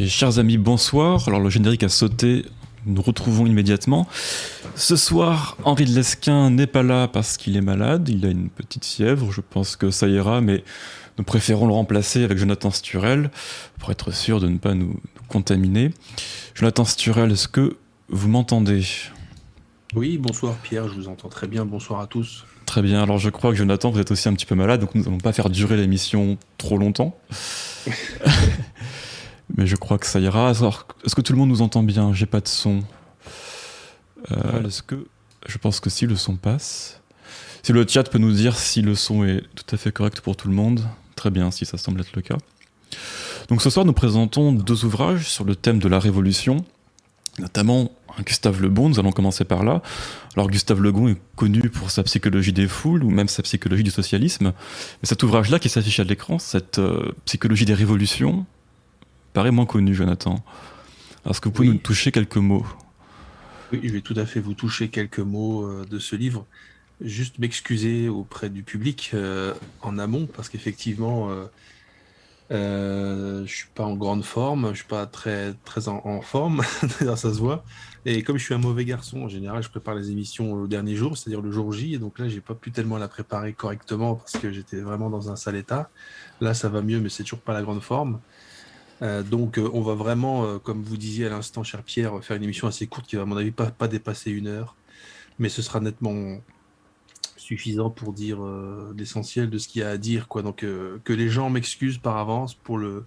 Et chers amis, bonsoir. Alors le générique a sauté, nous retrouvons immédiatement. Ce soir, Henri de Lesquin n'est pas là parce qu'il est malade, il a une petite fièvre, je pense que ça ira, mais nous préférons le remplacer avec Jonathan Sturel pour être sûr de ne pas nous, contaminer. Jonathan Sturel, est-ce que vous m'entendez? Oui, bonsoir Pierre, je vous entends très bien, bonsoir à tous. Très bien, alors je crois que Jonathan, vous êtes aussi un petit peu malade, donc nous n'allons pas faire durer l'émission trop longtemps. mais je crois que ça ira. est-ce que tout le monde nous entend bien? J'ai pas de son. Euh, est-ce que je pense que si le son passe, si le chat peut nous dire si le son est tout à fait correct pour tout le monde, très bien, si ça semble être le cas. Donc ce soir, nous présentons deux ouvrages sur le thème de la Révolution, notamment Gustave Le Bon. Nous allons commencer par là. Alors Gustave Le Bon est connu pour sa psychologie des foules ou même sa psychologie du socialisme. Mais cet ouvrage-là qui s'affiche à l'écran, cette euh, psychologie des révolutions, paraît moins connu, Jonathan. Est-ce que vous pouvez nous toucher quelques mots? Oui, je vais tout à fait vous toucher quelques mots euh, de ce livre. Juste m'excuser auprès du public euh, en amont, parce qu'effectivement, euh, euh, je suis pas en grande forme, je suis pas très, très en, forme, ça se voit. Et comme je suis un mauvais garçon, en général, je prépare les émissions au dernier jour, c'est-à-dire le jour J. Et donc là, j'ai pas pu tellement la préparer correctement parce que j'étais vraiment dans un sale état. Là, ça va mieux, mais c'est toujours pas la grande forme. Euh, donc, euh, on va vraiment, euh, comme vous disiez à l'instant, cher Pierre, faire une émission assez courte qui va, à mon avis, pas, pas dépasser une heure. Mais ce sera nettement suffisant pour dire l'essentiel de ce qu'il y a à dire. Quoi. Donc, que les gens m'excusent par avance pour le,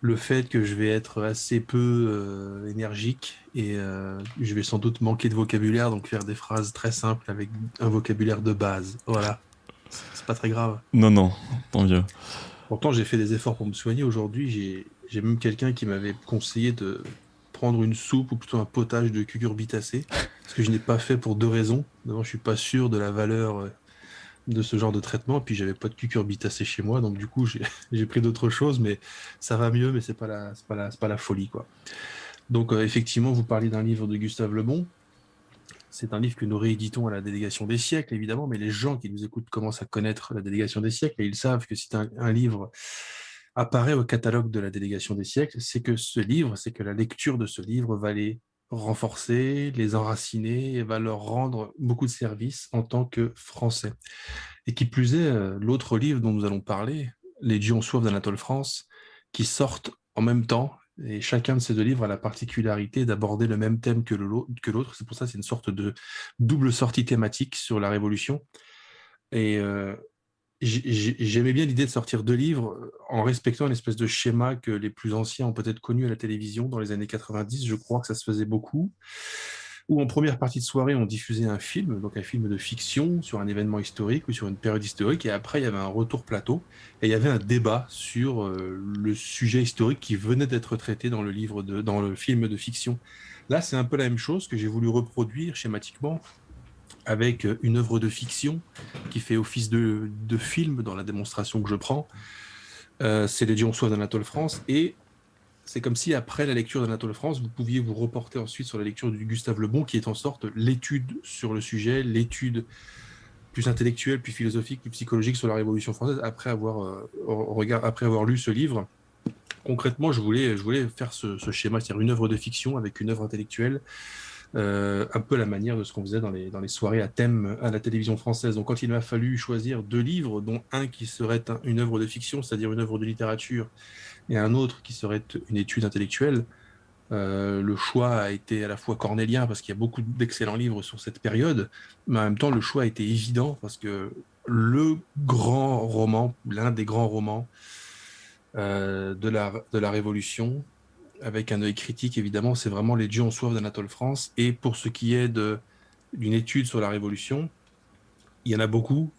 le fait que je vais être assez peu énergique et je vais sans doute manquer de vocabulaire, donc faire des phrases très simples avec un vocabulaire de base. Voilà. C'est pas très grave. Non, non, tant mieux. Pourtant, j'ai fait des efforts pour me soigner. Aujourd'hui, j'ai j'ai même quelqu'un qui m'avait conseillé de prendre une soupe ou plutôt un potage de cucurbitacées, ce que je n'ai pas fait pour deux raisons. D'abord, je suis pas sûr de la valeur euh, de ce genre de traitement, puis j'avais pas de cucurbitacées chez moi, donc du coup j'ai pris d'autres choses, mais ça va mieux, mais c'est pas la pas la pas la folie quoi. Donc euh, effectivement, vous parlez d'un livre de Gustave Le Bon. C'est un livre que nous rééditons à la délégation des siècles, évidemment, mais les gens qui nous écoutent commencent à connaître la délégation des siècles et ils savent que c'est un livre apparaît au catalogue de la délégation des siècles, c'est que ce livre, c'est que la lecture de ce livre va les renforcer, les enraciner et va leur rendre beaucoup de services en tant que Français. Et qui plus est, euh, l'autre livre dont nous allons parler, Les dieux ont soif d'Anatole France, qui sortent en même temps, et chacun de ces deux livres a la particularité d'aborder le même thème que l'autre. C'est pour ça c'est une sorte de double sortie thématique sur la Révolution. Et euh, J'aimais bien l'idée de sortir deux livres euh, en respectant une espèce de schéma que les plus anciens ont peut-être connu à la télévision dans les années 90. Je crois que ça se faisait beaucoup. Où en première partie de soirée, on diffusait un film, donc un film de fiction sur un événement historique ou sur une période historique. Et après, il y avait un retour plateau et il y avait un débat sur euh, le sujet historique qui venait d'être traité dans le livre de, dans le film de fiction. Là, c'est un peu la même chose que j'ai voulu reproduire schématiquement avec euh, une œuvre de fiction qui fait office de, film dans la démonstration que je prends. Euh, c'est Les Soif d'Anatole France. Et c'est comme si, après la lecture d'Anatole France, vous pouviez vous reporter ensuite sur la lecture du Gustave Le Bon, qui est en sorte l'étude sur le sujet, l'étude plus intellectuelle, plus philosophique, plus psychologique sur la Révolution française, après avoir, euh, après avoir lu ce livre. Concrètement, je voulais, je voulais faire ce schéma, c'est-à-dire une œuvre de fiction avec une œuvre intellectuelle, euh, un peu la manière de ce qu'on faisait dans les, dans les soirées à thème à la télévision française. Donc quand il m'a fallu choisir deux livres, dont un qui serait une œuvre de fiction, c'est-à-dire une œuvre de littérature, et un autre qui serait une étude intellectuelle, euh, le choix a été à la fois cornélien parce qu'il y a beaucoup d'excellents livres sur cette période, mais en même temps le choix a été évident parce que le grand roman, l'un des grands romans euh, de, la, de la Révolution, avec un œil critique évidemment, c'est vraiment Les dieux en soif d'Anatole France. Et pour ce qui est d'une étude sur la Révolution, il y en a beaucoup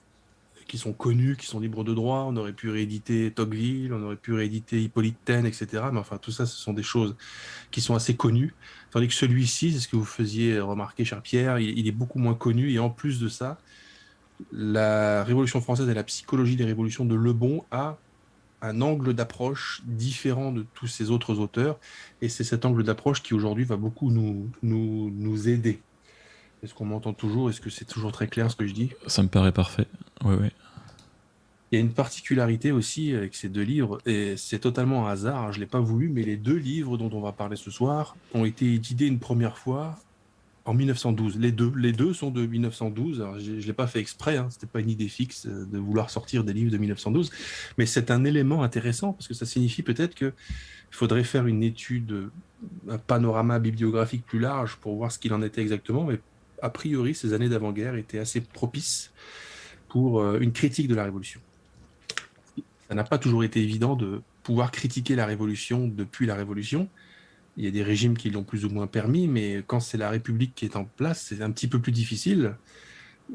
qui sont connus, qui sont libres de droit. On aurait pu rééditer Tocqueville, on aurait pu rééditer Hippolyte Taine, etc. Mais enfin, tout ça, ce sont des choses qui sont assez connues. Tandis que celui-ci, c'est ce que vous faisiez remarquer, cher Pierre, il, il, est beaucoup moins connu. Et en plus de ça, la Révolution française et la psychologie des révolutions de Lebon a un angle d'approche différent de tous ces autres auteurs. Et c'est cet angle d'approche qui aujourd'hui va beaucoup nous, nous, nous aider. Est-ce qu'on m'entend toujours? Est-ce que c'est toujours très clair ce que je dis? Ça me paraît parfait. Oui, oui. Il y a une particularité aussi avec ces deux livres, et c'est totalement un hasard, hein, je ne l'ai pas voulu, mais les deux livres dont on va parler ce soir ont été édités une première fois en 1912. Les deux, les deux sont de 1912. je ne l'ai pas fait exprès, hein, ce n'était pas une idée fixe euh, de vouloir sortir des livres de 1912, mais c'est un élément intéressant parce que ça signifie peut-être qu'il faudrait faire une étude, un panorama bibliographique plus large pour voir ce qu'il en était exactement, mais a priori, ces années d'avant-guerre étaient assez propices pour euh, une critique de la Révolution ça n'a pas toujours été évident de pouvoir critiquer la Révolution depuis la Révolution. Il y a des régimes qui l'ont plus ou moins permis, mais quand c'est la République qui est en place, c'est un petit peu plus difficile.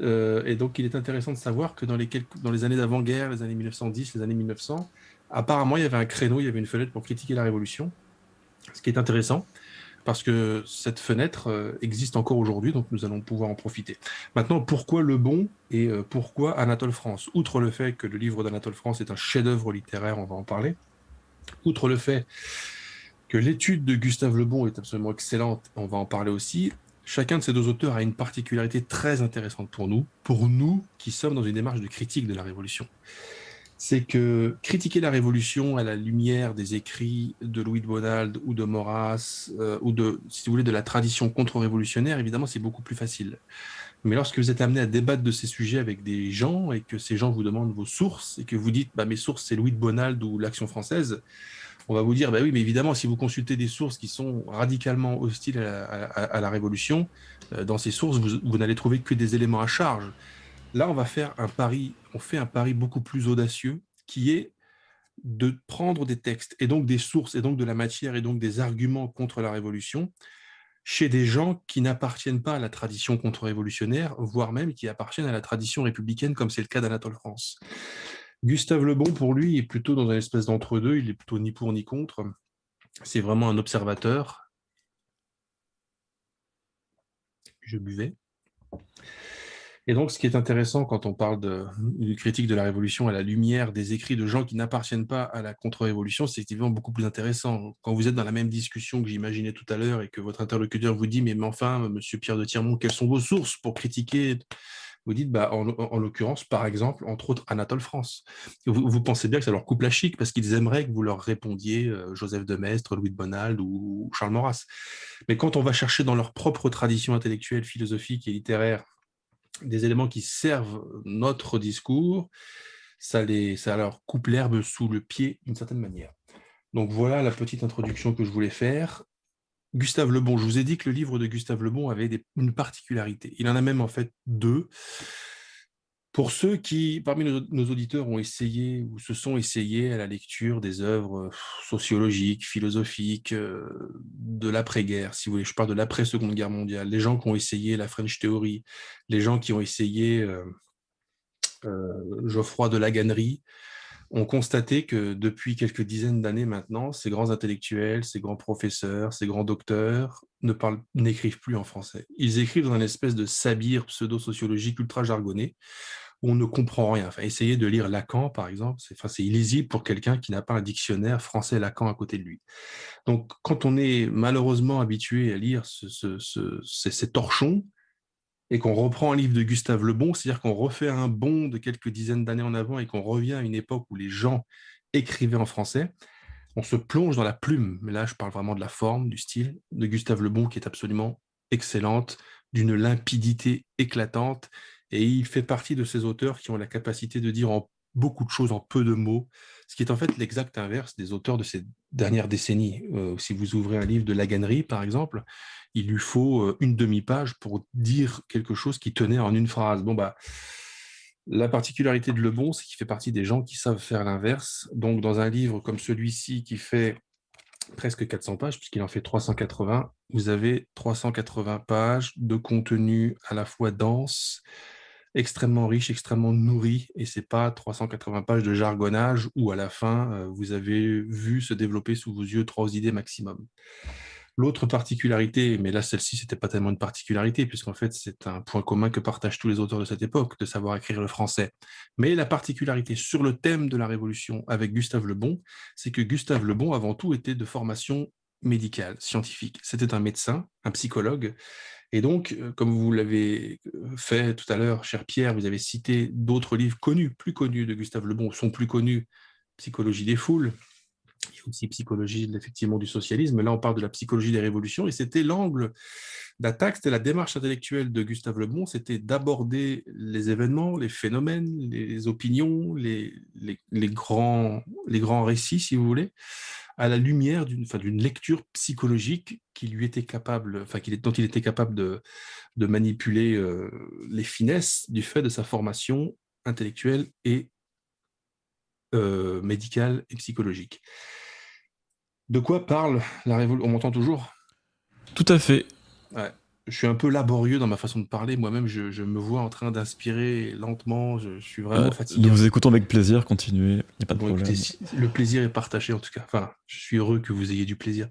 Euh, et donc, il est intéressant de savoir que dans les, dans les années d'avant-guerre, les années 1910, les années 1900, apparemment, il y avait un créneau, il y avait une fenêtre pour critiquer la Révolution, ce qui est intéressant parce que cette fenêtre euh, existe encore aujourd'hui, donc nous allons pouvoir en profiter. Maintenant, pourquoi Le Bon et euh, pourquoi Anatole France? Outre le fait que le livre d'Anatole France est un chef-d'œuvre littéraire, on va en parler, outre le fait que l'étude de Gustave Le Bon est absolument excellente, on va en parler aussi, chacun de ces deux auteurs a une particularité très intéressante pour nous, pour nous qui sommes dans une démarche de critique de la Révolution c'est que critiquer la Révolution à la lumière des écrits de Louis de Bonald ou de Maurras, euh, ou de, si vous voulez, de la tradition contre-révolutionnaire, évidemment, c'est beaucoup plus facile. Mais lorsque vous êtes amené à débattre de ces sujets avec des gens et que ces gens vous demandent vos sources et que vous dites, bah, mes sources, c'est Louis de Bonald ou l'Action française, on va vous dire, bah oui, mais évidemment, si vous consultez des sources qui sont radicalement hostiles à la, Révolution, euh, dans ces sources, vous n'allez trouver que des éléments à charge. Là, on va faire un pari, on fait un pari beaucoup plus audacieux, qui est de prendre des textes et donc des sources et donc de la matière et donc des arguments contre la révolution chez des gens qui n'appartiennent pas à la tradition contre-révolutionnaire, voire même qui appartiennent à la tradition républicaine, comme c'est le cas d'Anatole France. Gustave Lebon, pour lui, est plutôt dans une espèce d'entre-deux, il est plutôt ni pour ni contre. C'est vraiment un observateur. Je buvais. Et donc, ce qui est intéressant quand on parle de, critique de la Révolution à la lumière des écrits de gens qui n'appartiennent pas à la contre-révolution, c'est évidemment beaucoup plus intéressant. Quand vous êtes dans la même discussion que j'imaginais tout à l'heure et que votre interlocuteur vous dit, mais, enfin, monsieur Pierre de Tirmont, quelles sont vos sources pour critiquer vous dites, bah, en, l'occurrence, par exemple, entre autres, Anatole France. Vous, pensez bien que ça leur coupe la chic parce qu'ils aimeraient que vous leur répondiez euh, Joseph de Maistre, Louis de Bonald ou Charles Maurras. Mais quand on va chercher dans leur propre tradition intellectuelle, philosophique et littéraire des éléments qui servent notre discours, ça, les, ça leur coupe l'herbe sous le pied d'une certaine manière. Donc voilà la petite introduction que je voulais faire. Gustave Lebon, je vous ai dit que le livre de Gustave Lebon avait une particularité. Il en a même en fait deux. Pour ceux qui, parmi nos, auditeurs, ont essayé ou se sont essayés à la lecture des œuvres sociologiques, philosophiques, euh, de l'après-guerre, si vous voulez, je parle de l'après-seconde guerre mondiale, les gens qui ont essayé la French Theory, les gens qui ont essayé euh, euh, Geoffroy de Laganerie, ont constaté que depuis quelques dizaines d'années maintenant, ces grands intellectuels, ces grands professeurs, ces grands docteurs ne parlent, n'écrivent plus en français. Ils écrivent dans une espèce de sabir pseudo-sociologique ultra jargonné, on ne comprend rien. Enfin, essayez de lire Lacan, par exemple, c'est enfin, illisible pour quelqu'un qui n'a pas un dictionnaire français-Lacan à côté de lui. Donc, quand on est malheureusement habitué à lire ces, torchons, et qu'on reprend un livre de Gustave Le Bon, c'est-à-dire qu'on refait un bond de quelques dizaines d'années en avant et qu'on revient à une époque où les gens écrivaient en français, on se plonge dans la plume. Mais là, je parle vraiment de la forme, du style de Gustave Le Bon qui est absolument excellente, d'une limpidité éclatante et il fait partie de ces auteurs qui ont la capacité de dire en beaucoup de choses en peu de mots, ce qui est en fait l'exact inverse des auteurs de ces dernières décennies. Euh, si vous ouvrez un livre de Laganerie, par exemple, il lui faut euh, une demi-page pour dire quelque chose qui tenait en une phrase. Bon, bah, la particularité de Le Bon, c'est qu'il fait partie des gens qui savent faire l'inverse. Donc, dans un livre comme celui-ci qui fait presque 400 pages, puisqu'il en fait 380, vous avez 380 pages de contenu à la fois dense, extrêmement riche, extrêmement nourri, et c'est pas 380 pages de jargonnage où à la fin, euh, vous avez vu se développer sous vos yeux trois idées maximum. L'autre particularité, mais là celle-ci c'était pas tellement une particularité puisqu'en fait c'est un point commun que partagent tous les auteurs de cette époque de savoir écrire le français. Mais la particularité sur le thème de la Révolution avec Gustave Le Bon, c'est que Gustave Le Bon avant tout était de formation médical, scientifique. C'était un médecin, un psychologue. Et donc, euh, comme vous l'avez euh, fait tout à l'heure, cher Pierre, vous avez cité d'autres livres connus, plus connus de Gustave Le Bon, sont plus connus, Psychologie des foules, il y a aussi psychologie effectivement du socialisme. Là, on parle de la psychologie des révolutions, et c'était l'angle d'attaque, c'était la démarche intellectuelle de Gustave Le Bon, c'était d'aborder les événements, les phénomènes, les opinions, les, les, grands, récits, si vous voulez, à la lumière d'une lecture psychologique qui lui était capable, enfin, dont il était capable de, de manipuler euh, les finesses du fait de sa formation intellectuelle et euh, médicale et psychologique. De quoi parle la révolution On m'entend toujours? Tout à fait. Je suis un peu laborieux dans ma façon de parler. Moi-même, je, me vois en train d'inspirer lentement. Je, suis vraiment fatigué. Nous vous écoutons avec plaisir. Continuez. Il n'y a pas de problème. le plaisir est partagé, en tout cas. Enfin, je suis heureux que vous ayez du plaisir.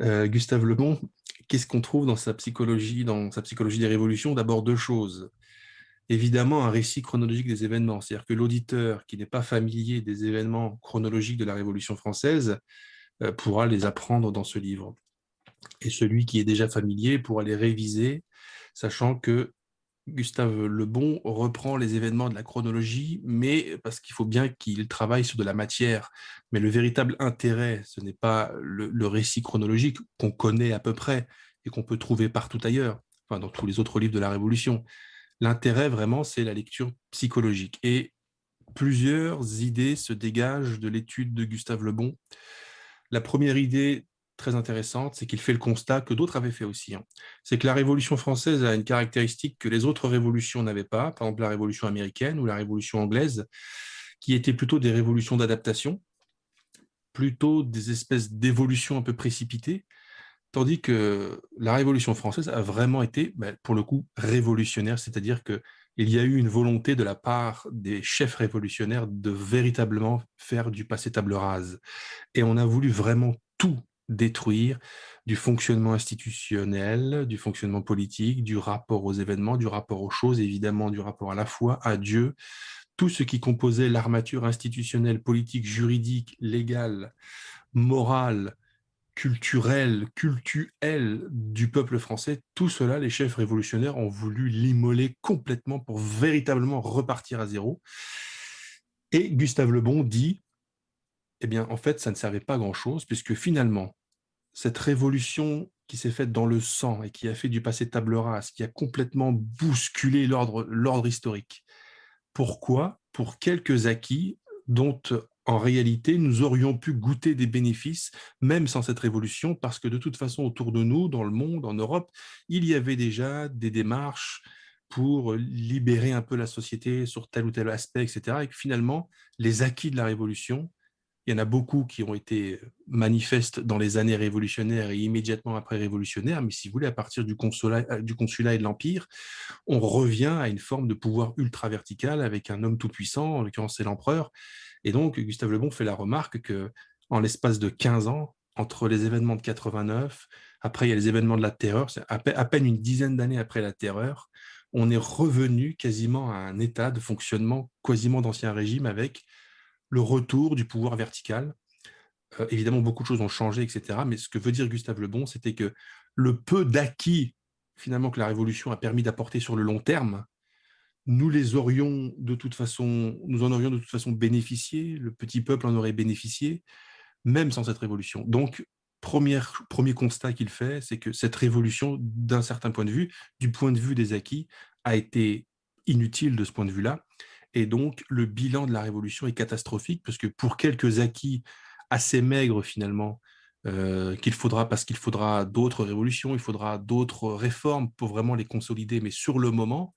Euh, Gustave Lebon, qu'est-ce qu'on trouve dans sa psychologie, dans sa psychologie des révolutions? D'abord deux choses. Évidemment, un récit chronologique des événements. C'est-à-dire que l'auditeur qui n'est pas familier des événements chronologiques de la Révolution française euh, pourra les apprendre dans ce livre. Et celui qui est déjà familier pourra les réviser, sachant que Gustave Lebon reprend les événements de la chronologie, mais parce qu'il faut bien qu'il travaille sur de la matière. Mais le véritable intérêt, ce n'est pas le, récit chronologique qu'on connaît à peu près et qu'on peut trouver partout ailleurs, enfin dans tous les autres livres de la Révolution. L'intérêt vraiment, c'est la lecture psychologique. Et plusieurs idées se dégagent de l'étude de Gustave Lebon. La première idée très intéressante, c'est qu'il fait le constat que d'autres avaient fait aussi. Hein. C'est que la Révolution française a une caractéristique que les autres révolutions n'avaient pas, par exemple la Révolution américaine ou la Révolution anglaise, qui étaient plutôt des révolutions d'adaptation, plutôt des espèces d'évolutions un peu précipitées, tandis que la Révolution française a vraiment été, ben, pour le coup, révolutionnaire, c'est-à-dire que il y a eu une volonté de la part des chefs révolutionnaires de véritablement faire du passé table rase. Et on a voulu vraiment tout détruire du fonctionnement institutionnel, du fonctionnement politique, du rapport aux événements, du rapport aux choses, évidemment du rapport à la foi, à Dieu, tout ce qui composait l'armature institutionnelle, politique, juridique, légale, morale, culturelle, cultuelle du peuple français, tout cela, les chefs révolutionnaires ont voulu l'immoler complètement pour véritablement repartir à zéro. Et Gustave Le Bon dit, eh bien, en fait, ça ne servait pas grand-chose, puisque finalement, cette révolution qui s'est faite dans le sang et qui a fait du passé table rase, qui a complètement bousculé l'ordre historique. Pourquoi? Pour quelques acquis dont en réalité, nous aurions pu goûter des bénéfices, même sans cette révolution, parce que de toute façon, autour de nous, dans le monde, en Europe, il y avait déjà des démarches pour libérer un peu la société sur tel ou tel aspect, etc. Et que finalement, les acquis de la révolution il y en a beaucoup qui ont été manifestes dans les années révolutionnaires et immédiatement après révolutionnaires, mais si vous voulez, à partir du consulat, euh, du consulat et de l'Empire, on revient à une forme de pouvoir ultra-vertical avec un homme tout-puissant, en l'occurrence c'est l'empereur. Et donc, Gustave Le Bon fait la remarque que en l'espace de 15 ans, entre les événements de 89, après il y a les événements de la terreur, à, à peine une dizaine d'années après la terreur, on est revenu quasiment à un état de fonctionnement quasiment d'ancien régime avec le retour du pouvoir vertical. Euh, évidemment, beaucoup de choses ont changé, etc. Mais ce que veut dire Gustave Le Bon, c'était que le peu d'acquis finalement que la Révolution a permis d'apporter sur le long terme, nous les aurions de toute façon, nous en aurions de toute façon bénéficié, le petit peuple en aurait bénéficié, même sans cette révolution. Donc, premier, premier constat qu'il fait, c'est que cette révolution, d'un certain point de vue, du point de vue des acquis, a été inutile de ce point de vue-là, et donc, le bilan de la révolution est catastrophique, parce que pour quelques acquis assez maigres finalement, euh, parce qu'il faudra d'autres révolutions, il faudra d'autres réformes pour vraiment les consolider, mais sur le moment,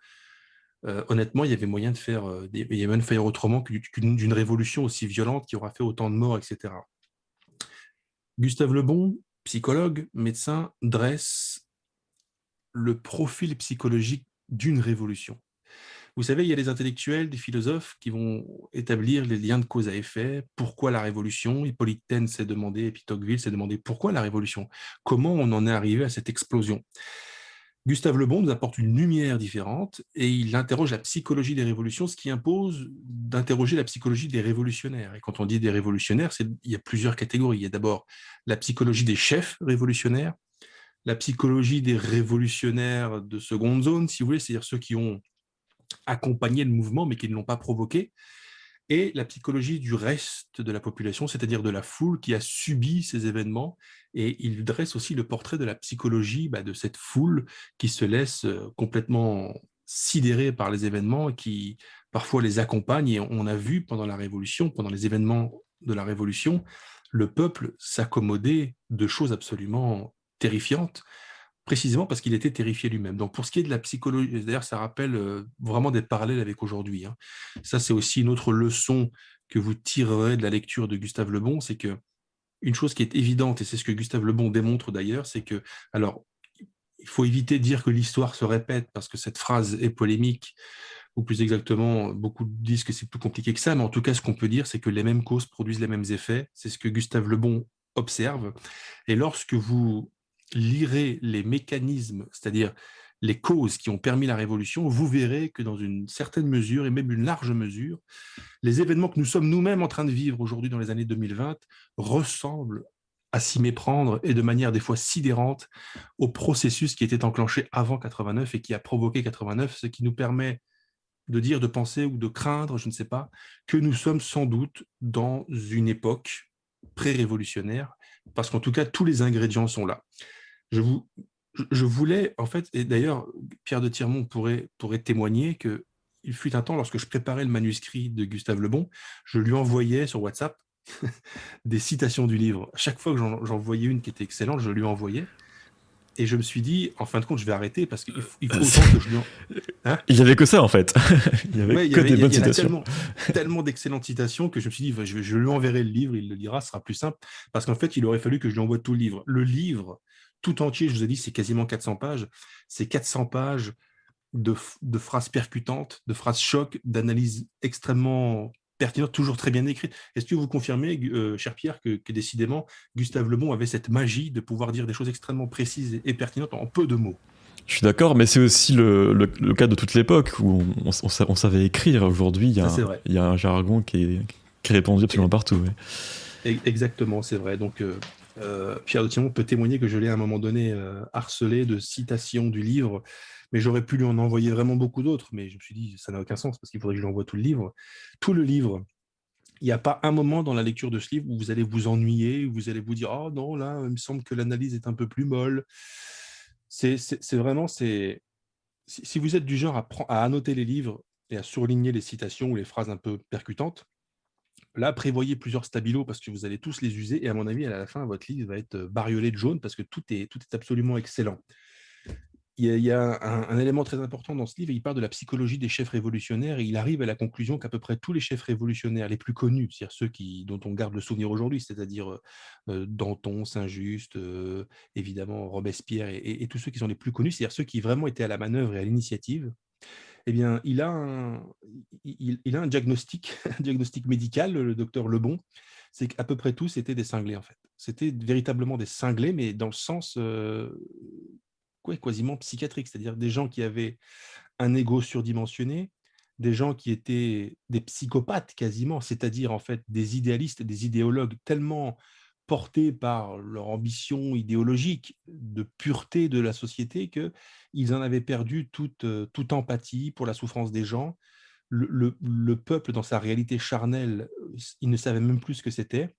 euh, honnêtement, il y avait moyen de faire, euh, il y avait de faire autrement qu'une révolution aussi violente qui aura fait autant de morts, etc. Gustave Lebon, psychologue, médecin, dresse le profil psychologique d'une révolution. Vous savez, il y a des intellectuels, des philosophes qui vont établir les liens de cause à effet. Pourquoi la révolution? Hippolyte s'est demandé, et puis s'est demandé pourquoi la révolution? Comment on en est arrivé à cette explosion? Gustave Le Bon nous apporte une lumière différente et il interroge la psychologie des révolutions, ce qui impose d'interroger la psychologie des révolutionnaires. Et quand on dit des révolutionnaires, il y a plusieurs catégories. Il y a d'abord la psychologie des chefs révolutionnaires, la psychologie des révolutionnaires de seconde zone, si vous voulez, c'est-à-dire ceux qui ont accompagné le mouvement mais qui ne l'ont pas provoqué, et la psychologie du reste de la population, c'est-à-dire de la foule qui a subi ces événements. Et il dresse aussi le portrait de la psychologie bah, de cette foule qui se laisse euh, complètement sidérer par les événements, qui parfois les accompagne. Et on a vu pendant la Révolution, pendant les événements de la Révolution, le peuple s'accommoder de choses absolument terrifiantes précisément parce qu'il était terrifié lui-même. Donc pour ce qui est de la psychologie, d'ailleurs ça rappelle euh, vraiment des parallèles avec aujourd'hui. Hein. Ça c'est aussi une autre leçon que vous tirerez de la lecture de Gustave Le Bon, c'est que une chose qui est évidente, et c'est ce que Gustave Le Bon démontre d'ailleurs, c'est que, alors, il faut éviter de dire que l'histoire se répète, parce que cette phrase est polémique, ou plus exactement, beaucoup disent que c'est plus compliqué que ça, mais en tout cas, ce qu'on peut dire, c'est que les mêmes causes produisent les mêmes effets. C'est ce que Gustave Le Bon observe. Et lorsque vous lirez les mécanismes, c'est-à-dire les causes qui ont permis la révolution, vous verrez que dans une certaine mesure, et même une large mesure, les événements que nous sommes nous-mêmes en train de vivre aujourd'hui dans les années 2020 ressemblent à s'y méprendre et de manière des fois sidérante au processus qui était enclenché avant 89 et qui a provoqué 89, ce qui nous permet de dire, de penser ou de craindre, je ne sais pas, que nous sommes sans doute dans une époque pré-révolutionnaire, parce qu'en tout cas, tous les ingrédients sont là je, voulais, en fait, et d'ailleurs, Pierre de Tirmont pourrait, pourrait témoigner que il fut un temps, lorsque je préparais le manuscrit de Gustave Lebon, je lui envoyais sur WhatsApp des citations du livre. chaque fois que j'en voyais une qui était excellente, je lui envoyais. Et je me suis dit, en fin de compte, je vais arrêter parce qu'il faut, autant que je lui hein Il n'y avait que ça, en fait. il n'y avait que des bonnes citations. tellement, d'excellentes citations que je me suis dit, je, je, lui enverrai le livre, il le lira, ce sera plus simple. Parce qu'en fait, il aurait fallu que je lui envoie tout le livre. Le livre, tout entier, je vous ai dit, c'est quasiment 400 pages. C'est 400 pages de, phrases percutantes, de phrases chocs, d'analyses extrêmement pertinentes, toujours très bien écrites. Est-ce que vous confirmez, euh, cher Pierre, que, décidément, Gustave Le Bon avait cette magie de pouvoir dire des choses extrêmement précises et, pertinentes en peu de mots? Je suis d'accord, mais c'est aussi le, cas de toute l'époque où on, savait écrire. Aujourd'hui, il y, a un jargon qui est, qui répandu absolument partout. Exactement, c'est vrai. Donc, euh, euh, Pierre de Timon peut témoigner que je l'ai à un moment donné euh, harcelé de citations du livre, mais j'aurais pu lui en envoyer vraiment beaucoup d'autres, mais je me suis dit, ça n'a aucun sens parce qu'il faudrait que je lui envoie tout le livre. Tout le livre, il n'y a pas un moment dans la lecture de ce livre où vous allez vous ennuyer, où vous allez vous dire, oh non, là, il me semble que l'analyse est un peu plus molle. C'est vraiment, c'est si vous êtes du genre à, à annoter les livres et à surligner les citations ou les phrases un peu percutantes, Là, prévoyez plusieurs stabilos parce que vous allez tous les user. Et à mon avis, à la fin, votre livre va être bariolé de jaune parce que tout est, tout est absolument excellent. Il y a, un, élément très important dans ce livre, il parle de la psychologie des chefs révolutionnaires et il arrive à la conclusion qu'à peu près tous les chefs révolutionnaires les plus connus, c'est-à-dire ceux dont on garde le souvenir aujourd'hui, c'est-à-dire Danton, Saint-Just, évidemment Robespierre et, tous ceux qui sont les plus connus, c'est-à-dire ceux qui vraiment étaient à la manœuvre et à l'initiative, eh bien, il a un, a un diagnostic, diagnostic médical, le docteur Lebon, c'est qu'à peu près tous c'était des cinglés en fait. C'était véritablement des cinglés, mais dans le sens euh, quasiment psychiatrique, c'est-à-dire des gens qui avaient un ego surdimensionné, des gens qui étaient des psychopathes quasiment, c'est-à-dire en fait des idéalistes, des idéologues tellement portés par leur ambition idéologique de pureté de la société qu'ils en avaient perdu toute, euh, toute empathie pour la souffrance des gens. Le, le, peuple, dans sa réalité charnelle, il ne savait même plus ce que c'était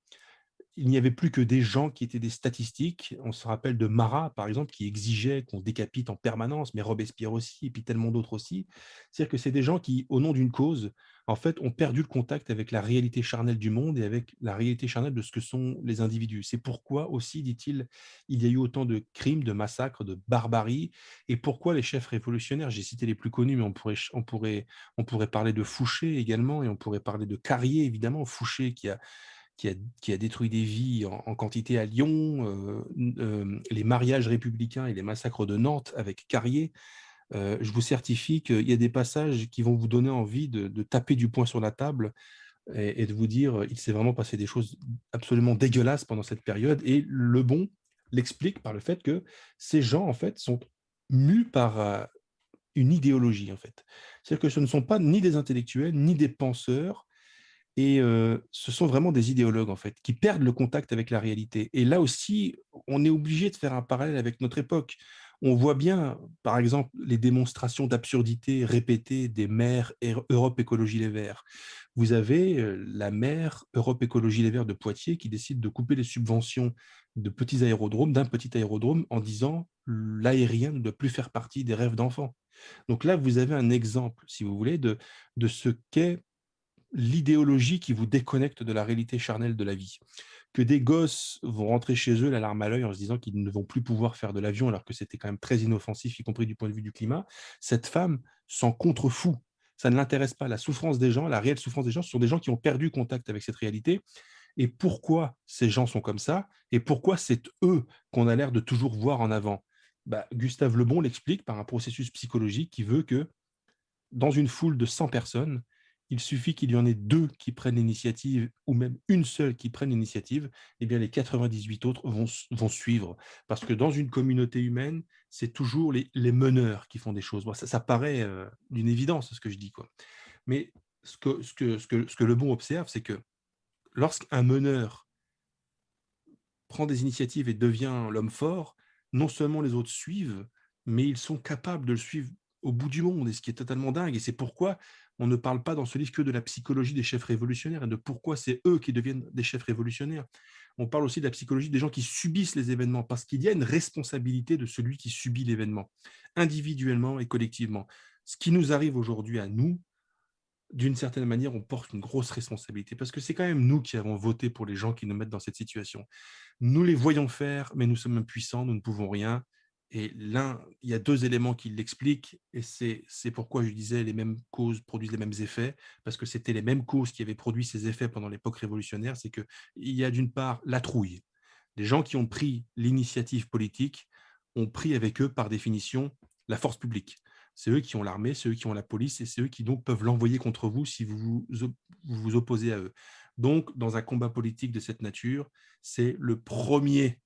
il n'y avait plus que des gens qui étaient des statistiques. On se rappelle de Marat, par exemple, qui exigeait qu'on décapite en permanence, mais Robespierre aussi, et puis tellement d'autres aussi. C'est-à-dire que c'est des gens qui, au nom d'une cause, en fait, ont perdu le contact avec la réalité charnelle du monde et avec la réalité charnelle de ce que sont les individus. C'est pourquoi aussi, dit-il, il y a eu autant de crimes, de massacres, de barbarie, et pourquoi les chefs révolutionnaires, j'ai cité les plus connus, mais on pourrait, on pourrait, on pourrait parler de Fouché également, et on pourrait parler de Carrier, évidemment, Fouché qui a qui a, détruit des vies en, quantité à Lyon, euh, euh, les mariages républicains et les massacres de Nantes avec Carrier. Euh, je vous certifie qu'il y a des passages qui vont vous donner envie de, taper du poing sur la table et, de vous dire il s'est vraiment passé des choses absolument dégueulasses pendant cette période. Et Le Bon l'explique par le fait que ces gens, en fait, sont mus par une idéologie, en fait. C'est-à-dire que ce ne sont pas ni des intellectuels, ni des penseurs, et ce sont vraiment des idéologues, en fait, qui perdent le contact avec la réalité. Et là aussi, on est obligé de faire un parallèle avec notre époque. On voit bien, par exemple, les démonstrations d'absurdité répétées des maires Europe Écologie Les Verts. Vous avez la maire Europe Écologie Les Verts de Poitiers qui décide de couper les subventions de petits aérodromes, d'un petit aérodrome, en disant l'aérien ne doit plus faire partie des rêves d'enfants. Donc là, vous avez un exemple, si vous voulez, de, de ce qu'est l'idéologie qui vous déconnecte de la réalité charnelle de la vie. Que des gosses vont rentrer chez eux la larme à l'œil en se disant qu'ils ne vont plus pouvoir faire de l'avion alors que c'était quand même très inoffensif, y compris du point de vue du climat, cette femme s'en contrefou. Ça ne l'intéresse pas. La souffrance des gens, la réelle souffrance des gens, ce sont des gens qui ont perdu contact avec cette réalité. Et pourquoi ces gens sont comme ça? Et pourquoi c'est eux qu'on a l'air de toujours voir en avant? Bah, Gustave Lebon l'explique par un processus psychologique qui veut que dans une foule de 100 personnes, il suffit qu'il y en ait deux qui prennent l'initiative, ou même une seule qui prenne l'initiative, eh bien les 98 autres vont, vont suivre. Parce que dans une communauté humaine, c'est toujours les, meneurs qui font des choses. ça, paraît euh, d'une évidence ce que je dis. Quoi. Mais ce que, ce, que, ce, que, ce que le bon observe, c'est que lorsqu'un meneur prend des initiatives et devient l'homme fort, non seulement les autres suivent, mais ils sont capables de le suivre au bout du monde, et ce qui est totalement dingue. Et c'est pourquoi on ne parle pas dans ce livre que de la psychologie des chefs révolutionnaires et de pourquoi c'est eux qui deviennent des chefs révolutionnaires. On parle aussi de la psychologie des gens qui subissent les événements, parce qu'il y a une responsabilité de celui qui subit l'événement, individuellement et collectivement. Ce qui nous arrive aujourd'hui à nous, d'une certaine manière, on porte une grosse responsabilité, parce que c'est quand même nous qui avons voté pour les gens qui nous mettent dans cette situation. Nous les voyons faire, mais nous sommes impuissants, nous ne pouvons rien. Et l'un, il y a deux éléments qui l'expliquent, et c'est pourquoi je disais les mêmes causes produisent les mêmes effets, parce que c'était les mêmes causes qui avaient produit ces effets pendant l'époque révolutionnaire. C'est qu'il y a d'une part la trouille. Les gens qui ont pris l'initiative politique ont pris avec eux, par définition, la force publique. C'est eux qui ont l'armée, c'est eux qui ont la police, et c'est eux qui donc peuvent l'envoyer contre vous si vous vous, vous opposez à eux. Donc, dans un combat politique de cette nature, c'est le premier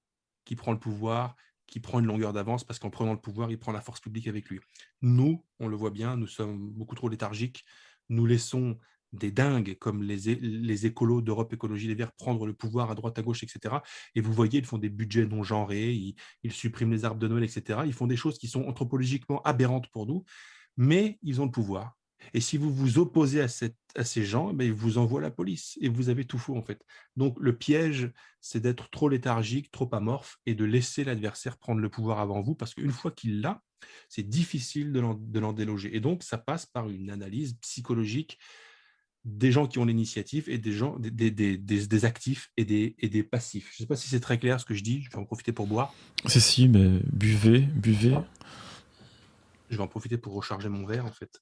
qui prend le pouvoir qui prend une longueur d'avance parce qu'en prenant le pouvoir, il prend la force publique avec lui. Nous, on le voit bien, nous sommes beaucoup trop léthargiques. Nous laissons des dingues comme les, les écolos d'Europe Écologie Les Verts prendre le pouvoir à droite, à gauche, etc. Et vous voyez, ils font des budgets non genrés, ils, ils suppriment les arbres de Noël, etc. Ils font des choses qui sont anthropologiquement aberrantes pour nous, mais ils ont le pouvoir. Et si vous vous opposez à, cette, à ces gens, ben, ils vous envoient la police et vous avez tout faux en fait. Donc le piège, c'est d'être trop léthargique, trop amorphe et de laisser l'adversaire prendre le pouvoir avant vous parce qu'une fois qu'il l'a, c'est difficile de l'en déloger. Et donc ça passe par une analyse psychologique des gens qui ont l'initiative et des gens, des, des, des, actifs et des, et des passifs. Je ne sais pas si c'est très clair ce que je dis, je vais en profiter pour boire. C'est si, mais buvez, buvez. Je vais en profiter pour recharger mon verre en fait.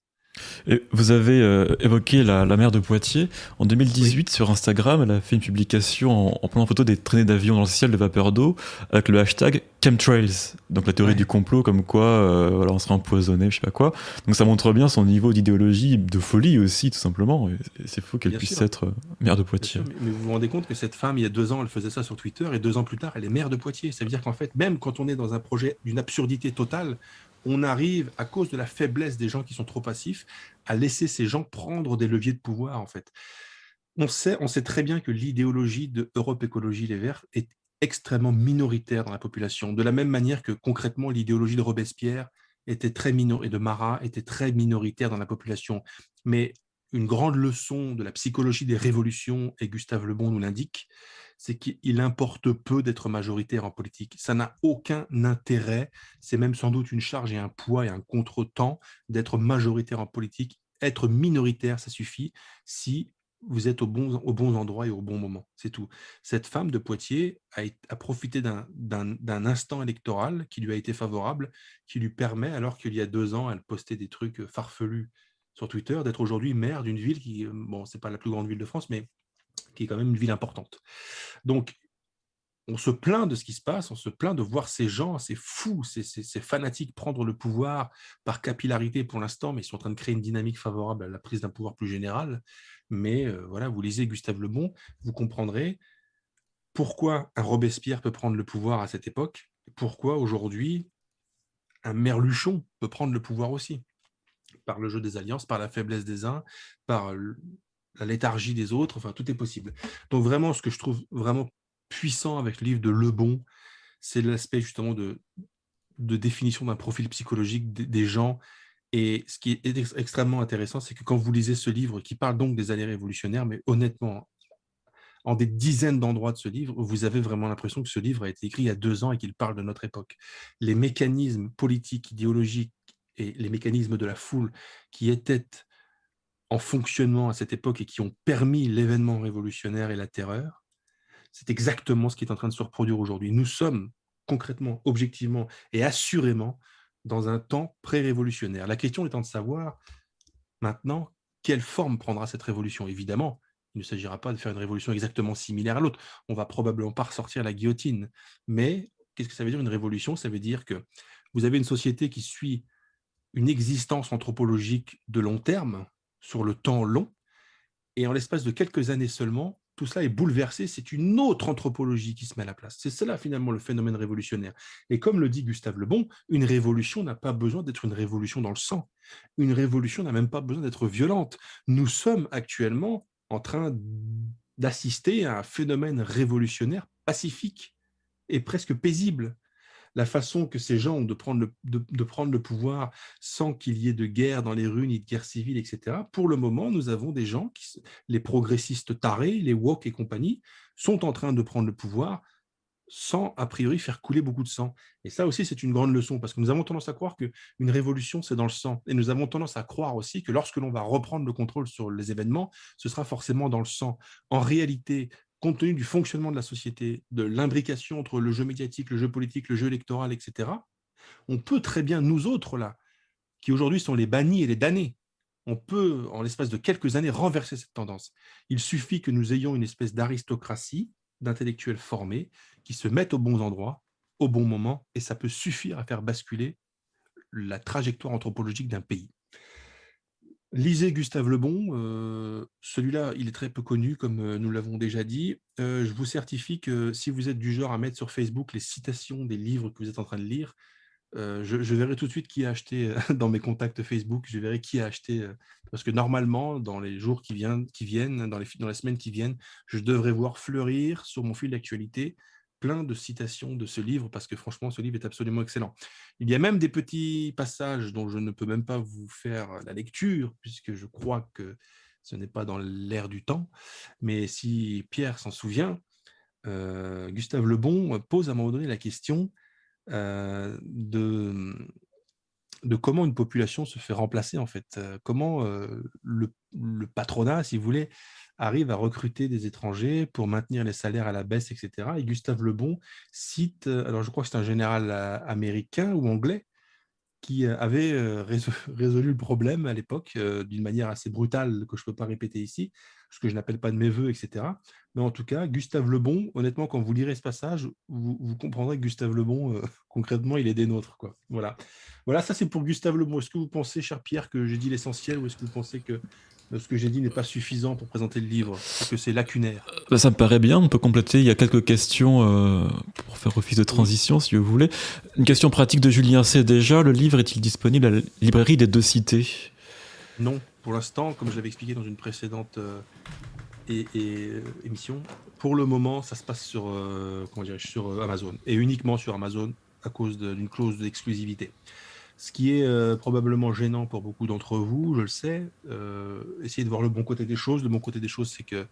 Et vous avez euh, évoqué la, la, maire de Poitiers. En 2018, sur Instagram, elle a fait une publication en, en prenant photo des traînées d'avions dans le ciel de vapeur d'eau avec le hashtag chemtrails. Donc la théorie du complot, comme quoi euh, voilà, on serait empoisonné, je sais pas quoi. Donc ça montre bien son niveau d'idéologie, de folie aussi, tout simplement. C'est fou qu'elle puisse être euh, maire de Poitiers. mais vous vous rendez compte que cette femme, il y a deux ans, elle faisait ça sur Twitter, et deux ans plus tard, elle est maire de Poitiers. Ça veut dire qu'en fait, même quand on est dans un projet d'une absurdité totale, on arrive, à cause de la faiblesse des gens qui sont trop passifs, à laisser ces gens prendre des leviers de pouvoir, en fait. On sait, on sait très bien que l'idéologie de Europe Écologie Les Verts est extrêmement minoritaire dans la population, de la même manière que concrètement l'idéologie de Robespierre était très minor et de Marat était très minoritaire dans la population. Mais une grande leçon de la psychologie des révolutions, et Gustave Le Bon nous l'indique, c'est qu'il importe peu d'être majoritaire en politique. Ça n'a aucun intérêt. C'est même sans doute une charge et un poids et un contretemps d'être majoritaire en politique. Être minoritaire, ça suffit si vous êtes au bon, au endroit et au bon moment. C'est tout. Cette femme de Poitiers a, a profité d'un instant électoral qui lui a été favorable, qui lui permet, alors qu'il y a deux ans, elle postait des trucs farfelus sur Twitter, d'être aujourd'hui maire d'une ville qui, bon, c'est pas la plus grande ville de France, mais qui est quand même une ville importante. Donc, on se plaint de ce qui se passe, on se plaint de voir ces gens, ces fous, ces, fanatiques prendre le pouvoir par capillarité pour l'instant, mais ils sont en train de créer une dynamique favorable à la prise d'un pouvoir plus général. Mais euh, voilà, vous lisez Gustave Le Bon, vous comprendrez pourquoi un Robespierre peut prendre le pouvoir à cette époque, pourquoi aujourd'hui un merluchon peut prendre le pouvoir aussi, par le jeu des alliances, par la faiblesse des uns, par la léthargie des autres, enfin tout est possible. Donc vraiment, ce que je trouve vraiment puissant avec le livre de Lebon, c'est l'aspect justement de, de définition d'un profil psychologique des gens. Et ce qui est extrêmement intéressant, c'est que quand vous lisez ce livre, qui parle donc des années révolutionnaires, mais honnêtement, en des dizaines d'endroits de ce livre, vous avez vraiment l'impression que ce livre a été écrit il y a deux ans et qu'il parle de notre époque. Les mécanismes politiques, idéologiques et les mécanismes de la foule qui étaient en fonctionnement à cette époque et qui ont permis l'événement révolutionnaire et la terreur, c'est exactement ce qui est en train de se reproduire aujourd'hui. Nous sommes concrètement, objectivement et assurément dans un temps pré-révolutionnaire. La question étant de savoir maintenant quelle forme prendra cette révolution? Évidemment, il ne s'agira pas de faire une révolution exactement similaire à l'autre. On va probablement pas ressortir la guillotine. Mais qu'est-ce que ça veut dire une révolution? Ça veut dire que vous avez une société qui suit une existence anthropologique de long terme, sur le temps long, et en l'espace de quelques années seulement, tout cela est bouleversé, c'est une autre anthropologie qui se met à la place. C'est cela finalement le phénomène révolutionnaire. Et comme le dit Gustave Le Bon, une révolution n'a pas besoin d'être une révolution dans le sang. Une révolution n'a même pas besoin d'être violente. Nous sommes actuellement en train d'assister à un phénomène révolutionnaire pacifique et presque paisible la façon que ces gens ont de prendre le, de, prendre le pouvoir sans qu'il y ait de guerre dans les rues, ni de guerre civile, etc. Pour le moment, nous avons des gens, qui, les progressistes tarés, les woke et compagnie, sont en train de prendre le pouvoir sans, a priori, faire couler beaucoup de sang. Et ça aussi, c'est une grande leçon, parce que nous avons tendance à croire qu'une révolution, c'est dans le sang. Et nous avons tendance à croire aussi que lorsque l'on va reprendre le contrôle sur les événements, ce sera forcément dans le sang. En réalité, compte tenu du fonctionnement de la société, de l'imbrication entre le jeu médiatique, le jeu politique, le jeu électoral, etc., on peut très bien, nous autres, là, qui aujourd'hui sont les bannis et les damnés, on peut, en l'espace de quelques années, renverser cette tendance. Il suffit que nous ayons une espèce d'aristocratie, d'intellectuels formés, qui se mettent aux bons endroits, au bon moment, et ça peut suffire à faire basculer la trajectoire anthropologique d'un pays. Lisez Gustave Lebon, euh, celui-là, il est très peu connu, comme euh, nous l'avons déjà dit. Euh, je vous certifie que si vous êtes du genre à mettre sur Facebook les citations des livres que vous êtes en train de lire, je, verrai tout de suite qui a acheté dans mes contacts Facebook, je verrai qui a acheté, parce que normalement, dans les jours qui viennent, qui viennent dans, les, dans qui viennent, je devrais voir fleurir sur mon fil d'actualité plein de citations de ce livre parce que franchement, ce livre est absolument excellent. Il y a même des petits passages dont je ne peux même pas vous faire la lecture puisque je crois que ce n'est pas dans l'air du temps. Mais si Pierre s'en souvient, euh, Gustave Lebon pose à un moment donné la question euh, de, de comment une population se fait remplacer en fait. Euh, comment le, le, patronat, si vous voulez, arrive à recruter des étrangers pour maintenir les salaires à la baisse, etc. Et Gustave Lebon cite, euh, alors je crois que c'est un général euh, américain ou anglais, qui euh, avait résolu le problème à l'époque d'une manière assez brutale que je ne peux pas répéter ici, ce que je n'appelle pas de mes voeux, etc. Mais en tout cas, Gustave Lebon, honnêtement, quand vous lirez ce passage, vous, comprendrez que Gustave Lebon, concrètement, il est des nôtres. Voilà. voilà, ça c'est pour Gustave Lebon. Est-ce que vous pensez, cher Pierre, que j'ai dit l'essentiel ou est-ce que vous pensez que ce que j'ai dit n'est pas suffisant pour présenter le livre, que c'est lacunaire. Bah, ça me paraît bien, on peut compléter. Il y a quelques questions euh, pour faire office de transition, si vous voulez. Une question pratique de Julien C. Déjà, le livre est-il disponible à la librairie des deux cités? Non, pour l'instant, comme je l'avais expliqué dans une précédente euh, et, euh, émission, pour le moment, ça se passe sur, comment sur Amazon, et uniquement sur Amazon à cause d'une clause d'exclusivité. Ce qui est euh, probablement gênant pour beaucoup d'entre vous, je le sais. Euh, essayez de voir le bon côté des choses. Le bon côté des choses, c'est que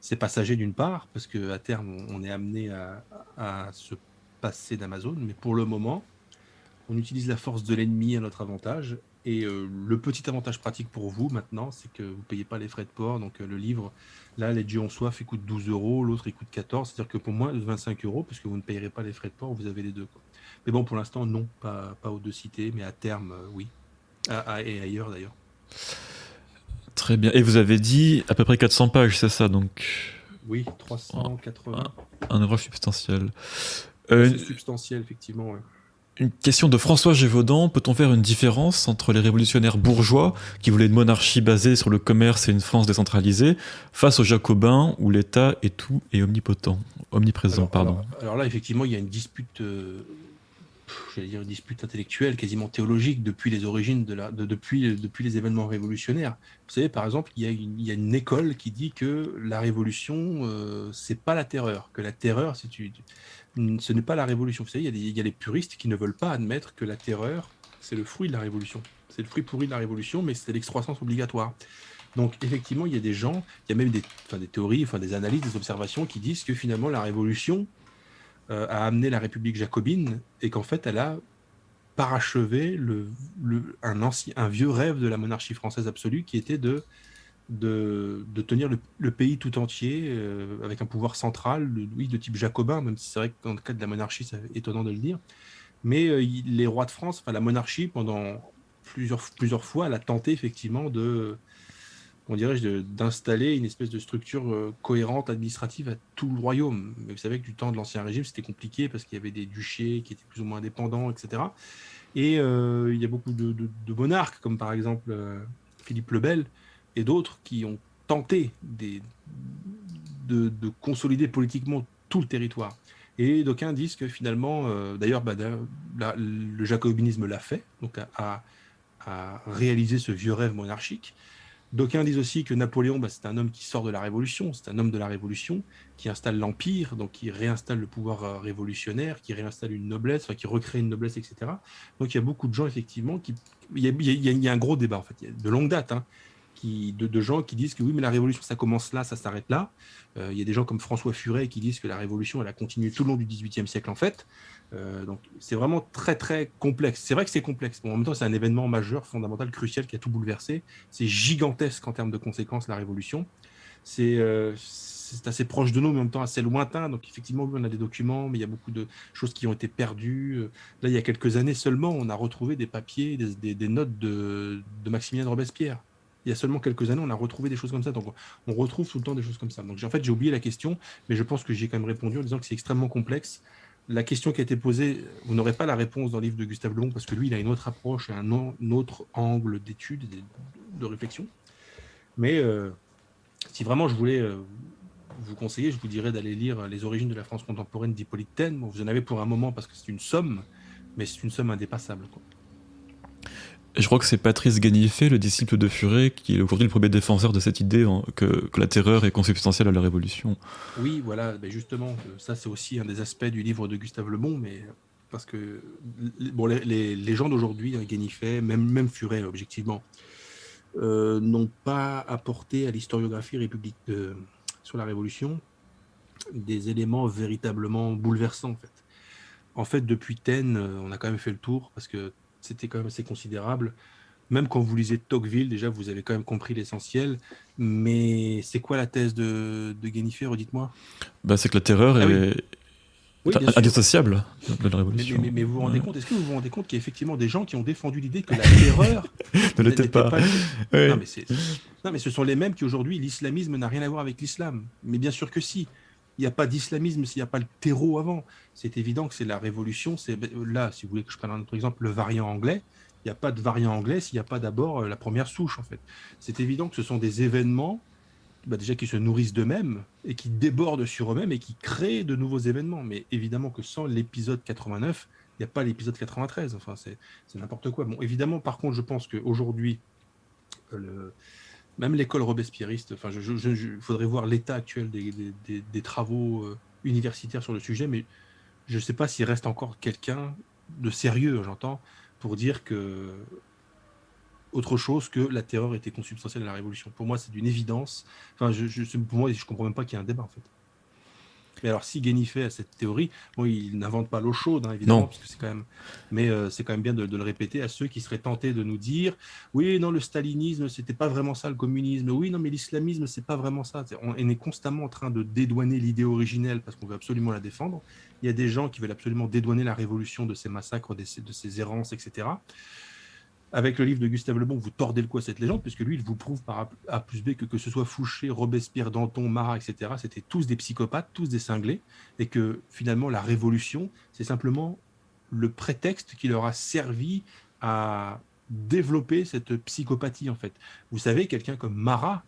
c'est passager d'une part, parce qu'à terme, on est amené à, se passer d'Amazon. Mais pour le moment, on utilise la force de l'ennemi à notre avantage. Et euh, le petit avantage pratique pour vous maintenant, c'est que vous ne payez pas les frais de port. Donc le livre, là, Les dieux en soif, il coûte 12 euros, l'autre, il coûte 14. C'est-à-dire que pour moi, 25 euros, puisque vous ne payerez pas les frais de port, vous avez les deux. Mais bon, pour l'instant, non, pas, pas aux deux cités, mais à terme, euh, oui. et ailleurs d'ailleurs. Très bien. Et vous avez dit à peu près 400 pages, c'est ça donc Oui, 380. Un, un ouvrage substantiel. Euh, substantiel, effectivement. Une question de François Gévaudan. Peut-on faire une différence entre les révolutionnaires bourgeois qui voulaient une monarchie basée sur le commerce et une France décentralisée face aux jacobins où l'État est tout et omnipotent, omniprésent, alors, pardon? Alors, là, effectivement, il y a une dispute euh, j'allais dire, une dispute intellectuelle, quasiment théologique, depuis les origines de la, depuis, depuis les événements révolutionnaires. Vous savez, par exemple, il y a une, il y a une école qui dit que la révolution, euh, c'est pas la terreur, que la terreur, c'est ce n'est pas la révolution. Vous savez, il y, a il y a les puristes qui ne veulent pas admettre que la terreur, c'est le fruit de la révolution. C'est le fruit pourri de la révolution, mais c'est l'excroissance obligatoire. Donc effectivement, il y a des gens, il y a même des, enfin, des théories, enfin, des analyses, des observations qui disent que finalement la révolution euh, a amené la République jacobine et qu'en fait elle a parachevé un, ancien, vieux rêve de la monarchie française absolue qui était de, de, tenir le, pays tout entier euh, avec un pouvoir central, oui, de type jacobin, même si c'est vrai que dans le cas de la monarchie, c'est étonnant de le dire. Mais euh, les rois de France, enfin la monarchie, pendant plusieurs, plusieurs fois, elle a tenté effectivement de, on dirait-je, d'installer une espèce de structure euh, cohérente administrative à tout le royaume. Mais vous savez que du temps de l'Ancien Régime, c'était compliqué parce qu'il y avait des duchés qui étaient plus ou moins indépendants, etc. Et euh, il y a beaucoup de, monarques, comme par exemple euh, Philippe le Bel et d'autres, qui ont tenté de, consolider politiquement tout le territoire. Et d'aucuns disent que finalement, d'ailleurs, bah, le jacobinisme l'a fait, donc a, a réalisé ce vieux rêve monarchique. D'aucuns disent aussi que Napoléon, bah, c'est un homme qui sort de la Révolution, c'est un homme de la Révolution, qui installe l'Empire, donc qui réinstalle le pouvoir euh, révolutionnaire, qui réinstalle une noblesse, qui recrée une noblesse, etc. Donc il y a beaucoup de gens, effectivement, qui... Il y a, un gros débat, en fait, il y a de longue date, hein, de, gens qui disent que oui, mais la Révolution, ça commence là, ça s'arrête là. Euh, il y a des gens comme François Furet qui disent que la Révolution, elle a continué tout le long du XVIIIe siècle, en fait. Euh, donc c'est vraiment très très complexe. C'est vrai que c'est complexe. En même temps, c'est un événement majeur, fondamental, crucial qui a tout bouleversé. C'est gigantesque en termes de conséquences, la révolution. C'est euh, assez proche de nous, mais en même temps assez lointain. Donc effectivement, on a des documents, mais il y a beaucoup de choses qui ont été perdues. Là, il y a quelques années seulement, on a retrouvé des papiers, des, notes de, Maximilien Robespierre. Il y a seulement quelques années, on a retrouvé des choses comme ça. Donc, on retrouve tout le temps des choses comme ça. Donc, en fait, j'ai oublié la question, mais je pense que j'ai quand même répondu en disant que c'est extrêmement complexe la question qui a été posée, vous n'aurez pas la réponse dans le livre de Gustave Le Bon parce que lui, il a une autre approche un, autre angle d'étude, de réflexion. Mais euh, si vraiment je voulais euh, vous conseiller, je vous dirais d'aller lire Les origines de la France contemporaine d'Hippolyte Taine. vous en avez pour un moment parce que c'est une somme, mais c'est une somme indépassable. Je crois que c'est Patrice Ganifet, le disciple de Furet, qui est aujourd'hui le premier défenseur de cette idée que, la terreur est consubstantielle à la Révolution. Oui, voilà, ben justement, euh, ça c'est aussi un des aspects du livre de Gustave Le Bon, mais parce que bon, les, gens d'aujourd'hui, hein, même, même Furet, objectivement, euh, n'ont pas apporté à l'historiographie république sur la Révolution des éléments véritablement bouleversants, en fait. En fait, depuis Taine, euh, on a quand même fait le tour, parce que c'était quand même assez considérable. Même quand vous lisez Tocqueville, déjà, vous avez quand même compris l'essentiel. Mais c'est quoi la thèse de, de Guénifer, dites-moi bah, C'est que la terreur ah est indissociable de la révolution. Mais, vous vous rendez compte, est-ce que vous vous rendez compte qu'il y a effectivement des gens qui ont défendu l'idée que la terreur ne l'était pas, non, mais non, mais ce sont les mêmes qui aujourd'hui, l'islamisme n'a rien à voir avec l'islam. Mais bien sûr que si. Il n'y a pas d'islamisme s'il n'y a pas le terreau avant. C'est évident que c'est la révolution. C'est là, si vous voulez que je prenne un autre exemple, le variant anglais. Il n'y a pas de variant anglais s'il n'y a pas d'abord euh, la première souche, en fait. C'est évident que ce sont des événements bah, déjà qui se nourrissent d'eux-mêmes et qui débordent sur eux-mêmes et qui créent de nouveaux événements. Mais évidemment que sans l'épisode 89, il n'y a pas l'épisode 93. Enfin, c'est n'importe quoi. Bon, évidemment, par contre, je pense qu'aujourd'hui, le même l'école robespierriste, enfin, il faudrait voir l'état actuel des, travaux euh, universitaires sur le sujet, mais je ne sais pas s'il reste encore quelqu'un de sérieux, j'entends, pour dire que autre chose que la terreur était consubstantielle à la révolution. Pour moi, c'est d'une évidence. Enfin, je, pour moi, je comprends même pas qu'il y ait un débat en fait. Mais alors, si Guénifet a cette théorie, bon, il n'invente pas l'eau chaude, hein, évidemment, parce que c'est quand même. Mais euh, c'est quand même bien de, le répéter à ceux qui seraient tentés de nous dire, oui, non, le stalinisme, c'était pas vraiment ça, le communisme. Oui, non, mais l'islamisme, c'est pas vraiment ça. On, est constamment en train de dédouaner l'idée originelle parce qu'on veut absolument la défendre. Il y a des gens qui veulent absolument dédouaner la révolution de ces massacres, de ces errances, etc avec le livre de Gustave Le Bon, vous tordez le à cette légende, puisque lui, il vous prouve par A plus B que que ce soit Fouché, Robespierre, Danton, Marat, etc., c'était tous des psychopathes, tous des cinglés, et que finalement, la révolution, c'est simplement le prétexte qui leur a servi à développer cette psychopathie, en fait. Vous savez, quelqu'un comme Marat,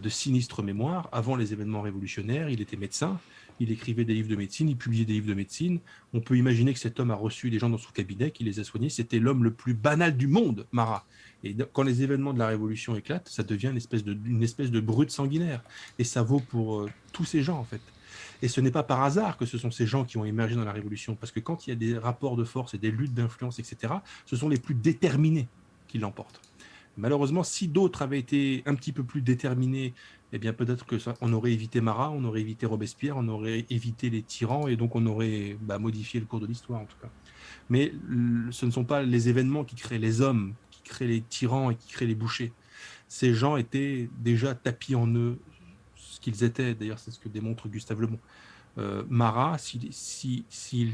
de sinistre mémoire. Avant les événements révolutionnaires, il était médecin, il écrivait des livres de médecine, il publiait des livres de médecine. On peut imaginer que cet homme a reçu des gens dans son cabinet, qui les a soignés. C'était l'homme le plus banal du monde, Marat. Et quand les événements de la Révolution éclatent, ça devient une espèce de, une espèce de brute sanguinaire. Et ça vaut pour euh, tous ces gens, en fait. Et ce n'est pas par hasard que ce sont ces gens qui ont émergé dans la Révolution, parce que quand il y a des rapports de force et des luttes d'influence, etc., ce sont les plus déterminés qui l'emportent. Malheureusement, si d'autres avaient été un petit peu plus déterminés, eh bien peut-être que ça, on aurait évité Marat, on aurait évité Robespierre, on aurait évité les tyrans, et donc on aurait bah, modifié le cours de l'histoire en tout cas. Mais ce ne sont pas les événements qui créent les hommes, qui créent les tyrans et qui créent les bouchers. Ces gens étaient déjà tapis en eux ce qu'ils étaient. D'ailleurs, c'est ce que démontre Gustave Le. Euh, Marat, s'il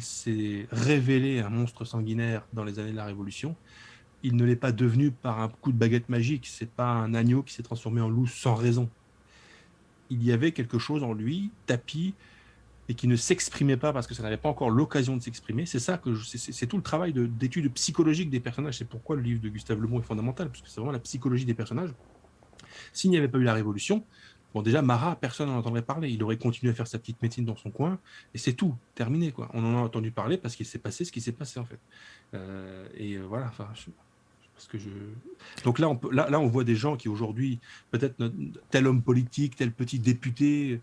s'est révélé un monstre sanguinaire dans les années de la Révolution, il ne l'est pas devenu par un coup de baguette magique. C'est pas un agneau qui s'est transformé en loup sans raison. Il y avait quelque chose en lui, tapis, et qui ne s'exprimait pas parce que ça n'avait pas encore l'occasion de s'exprimer. C'est ça que c'est tout le travail d'étude psychologique des personnages. C'est pourquoi le livre de Gustave Le Bon est fondamental, parce que c'est vraiment la psychologie des personnages. S'il n'y avait pas eu la Révolution, bon déjà Marat, personne n'en entendrait parler. Il aurait continué à faire sa petite médecine dans son coin, et c'est tout, terminé quoi. On en a entendu parler parce qu'il s'est passé ce qui s'est passé en fait. Euh, et euh, voilà. Enfin, Donc là on, là, on voit des gens qui aujourd'hui, peut-être tel homme politique, tel petit député,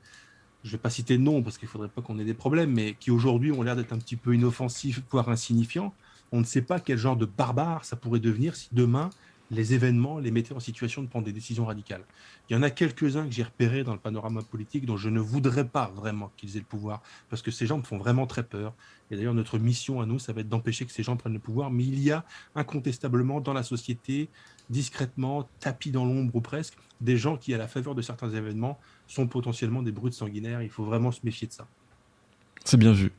je ne vais pas citer de nom parce qu'il ne faudrait pas qu'on ait des problèmes, mais qui aujourd'hui ont l'air d'être un petit peu inoffensifs, voire insignifiants. On ne sait pas quel genre de barbare ça pourrait devenir si demain les événements les mettaient en situation de prendre des décisions radicales. Il y en a quelques-uns que j'ai repérés dans le panorama politique dont je ne voudrais pas vraiment qu'ils aient le pouvoir, parce que ces gens me font vraiment très peur. Et d'ailleurs, notre mission à nous, ça va être d'empêcher que ces gens prennent le pouvoir. Mais il y a incontestablement dans la société, discrètement, tapis dans l'ombre ou presque, des gens qui, à la faveur de certains événements, sont potentiellement des brutes sanguinaires. Il faut vraiment se méfier de ça. C'est bien vu.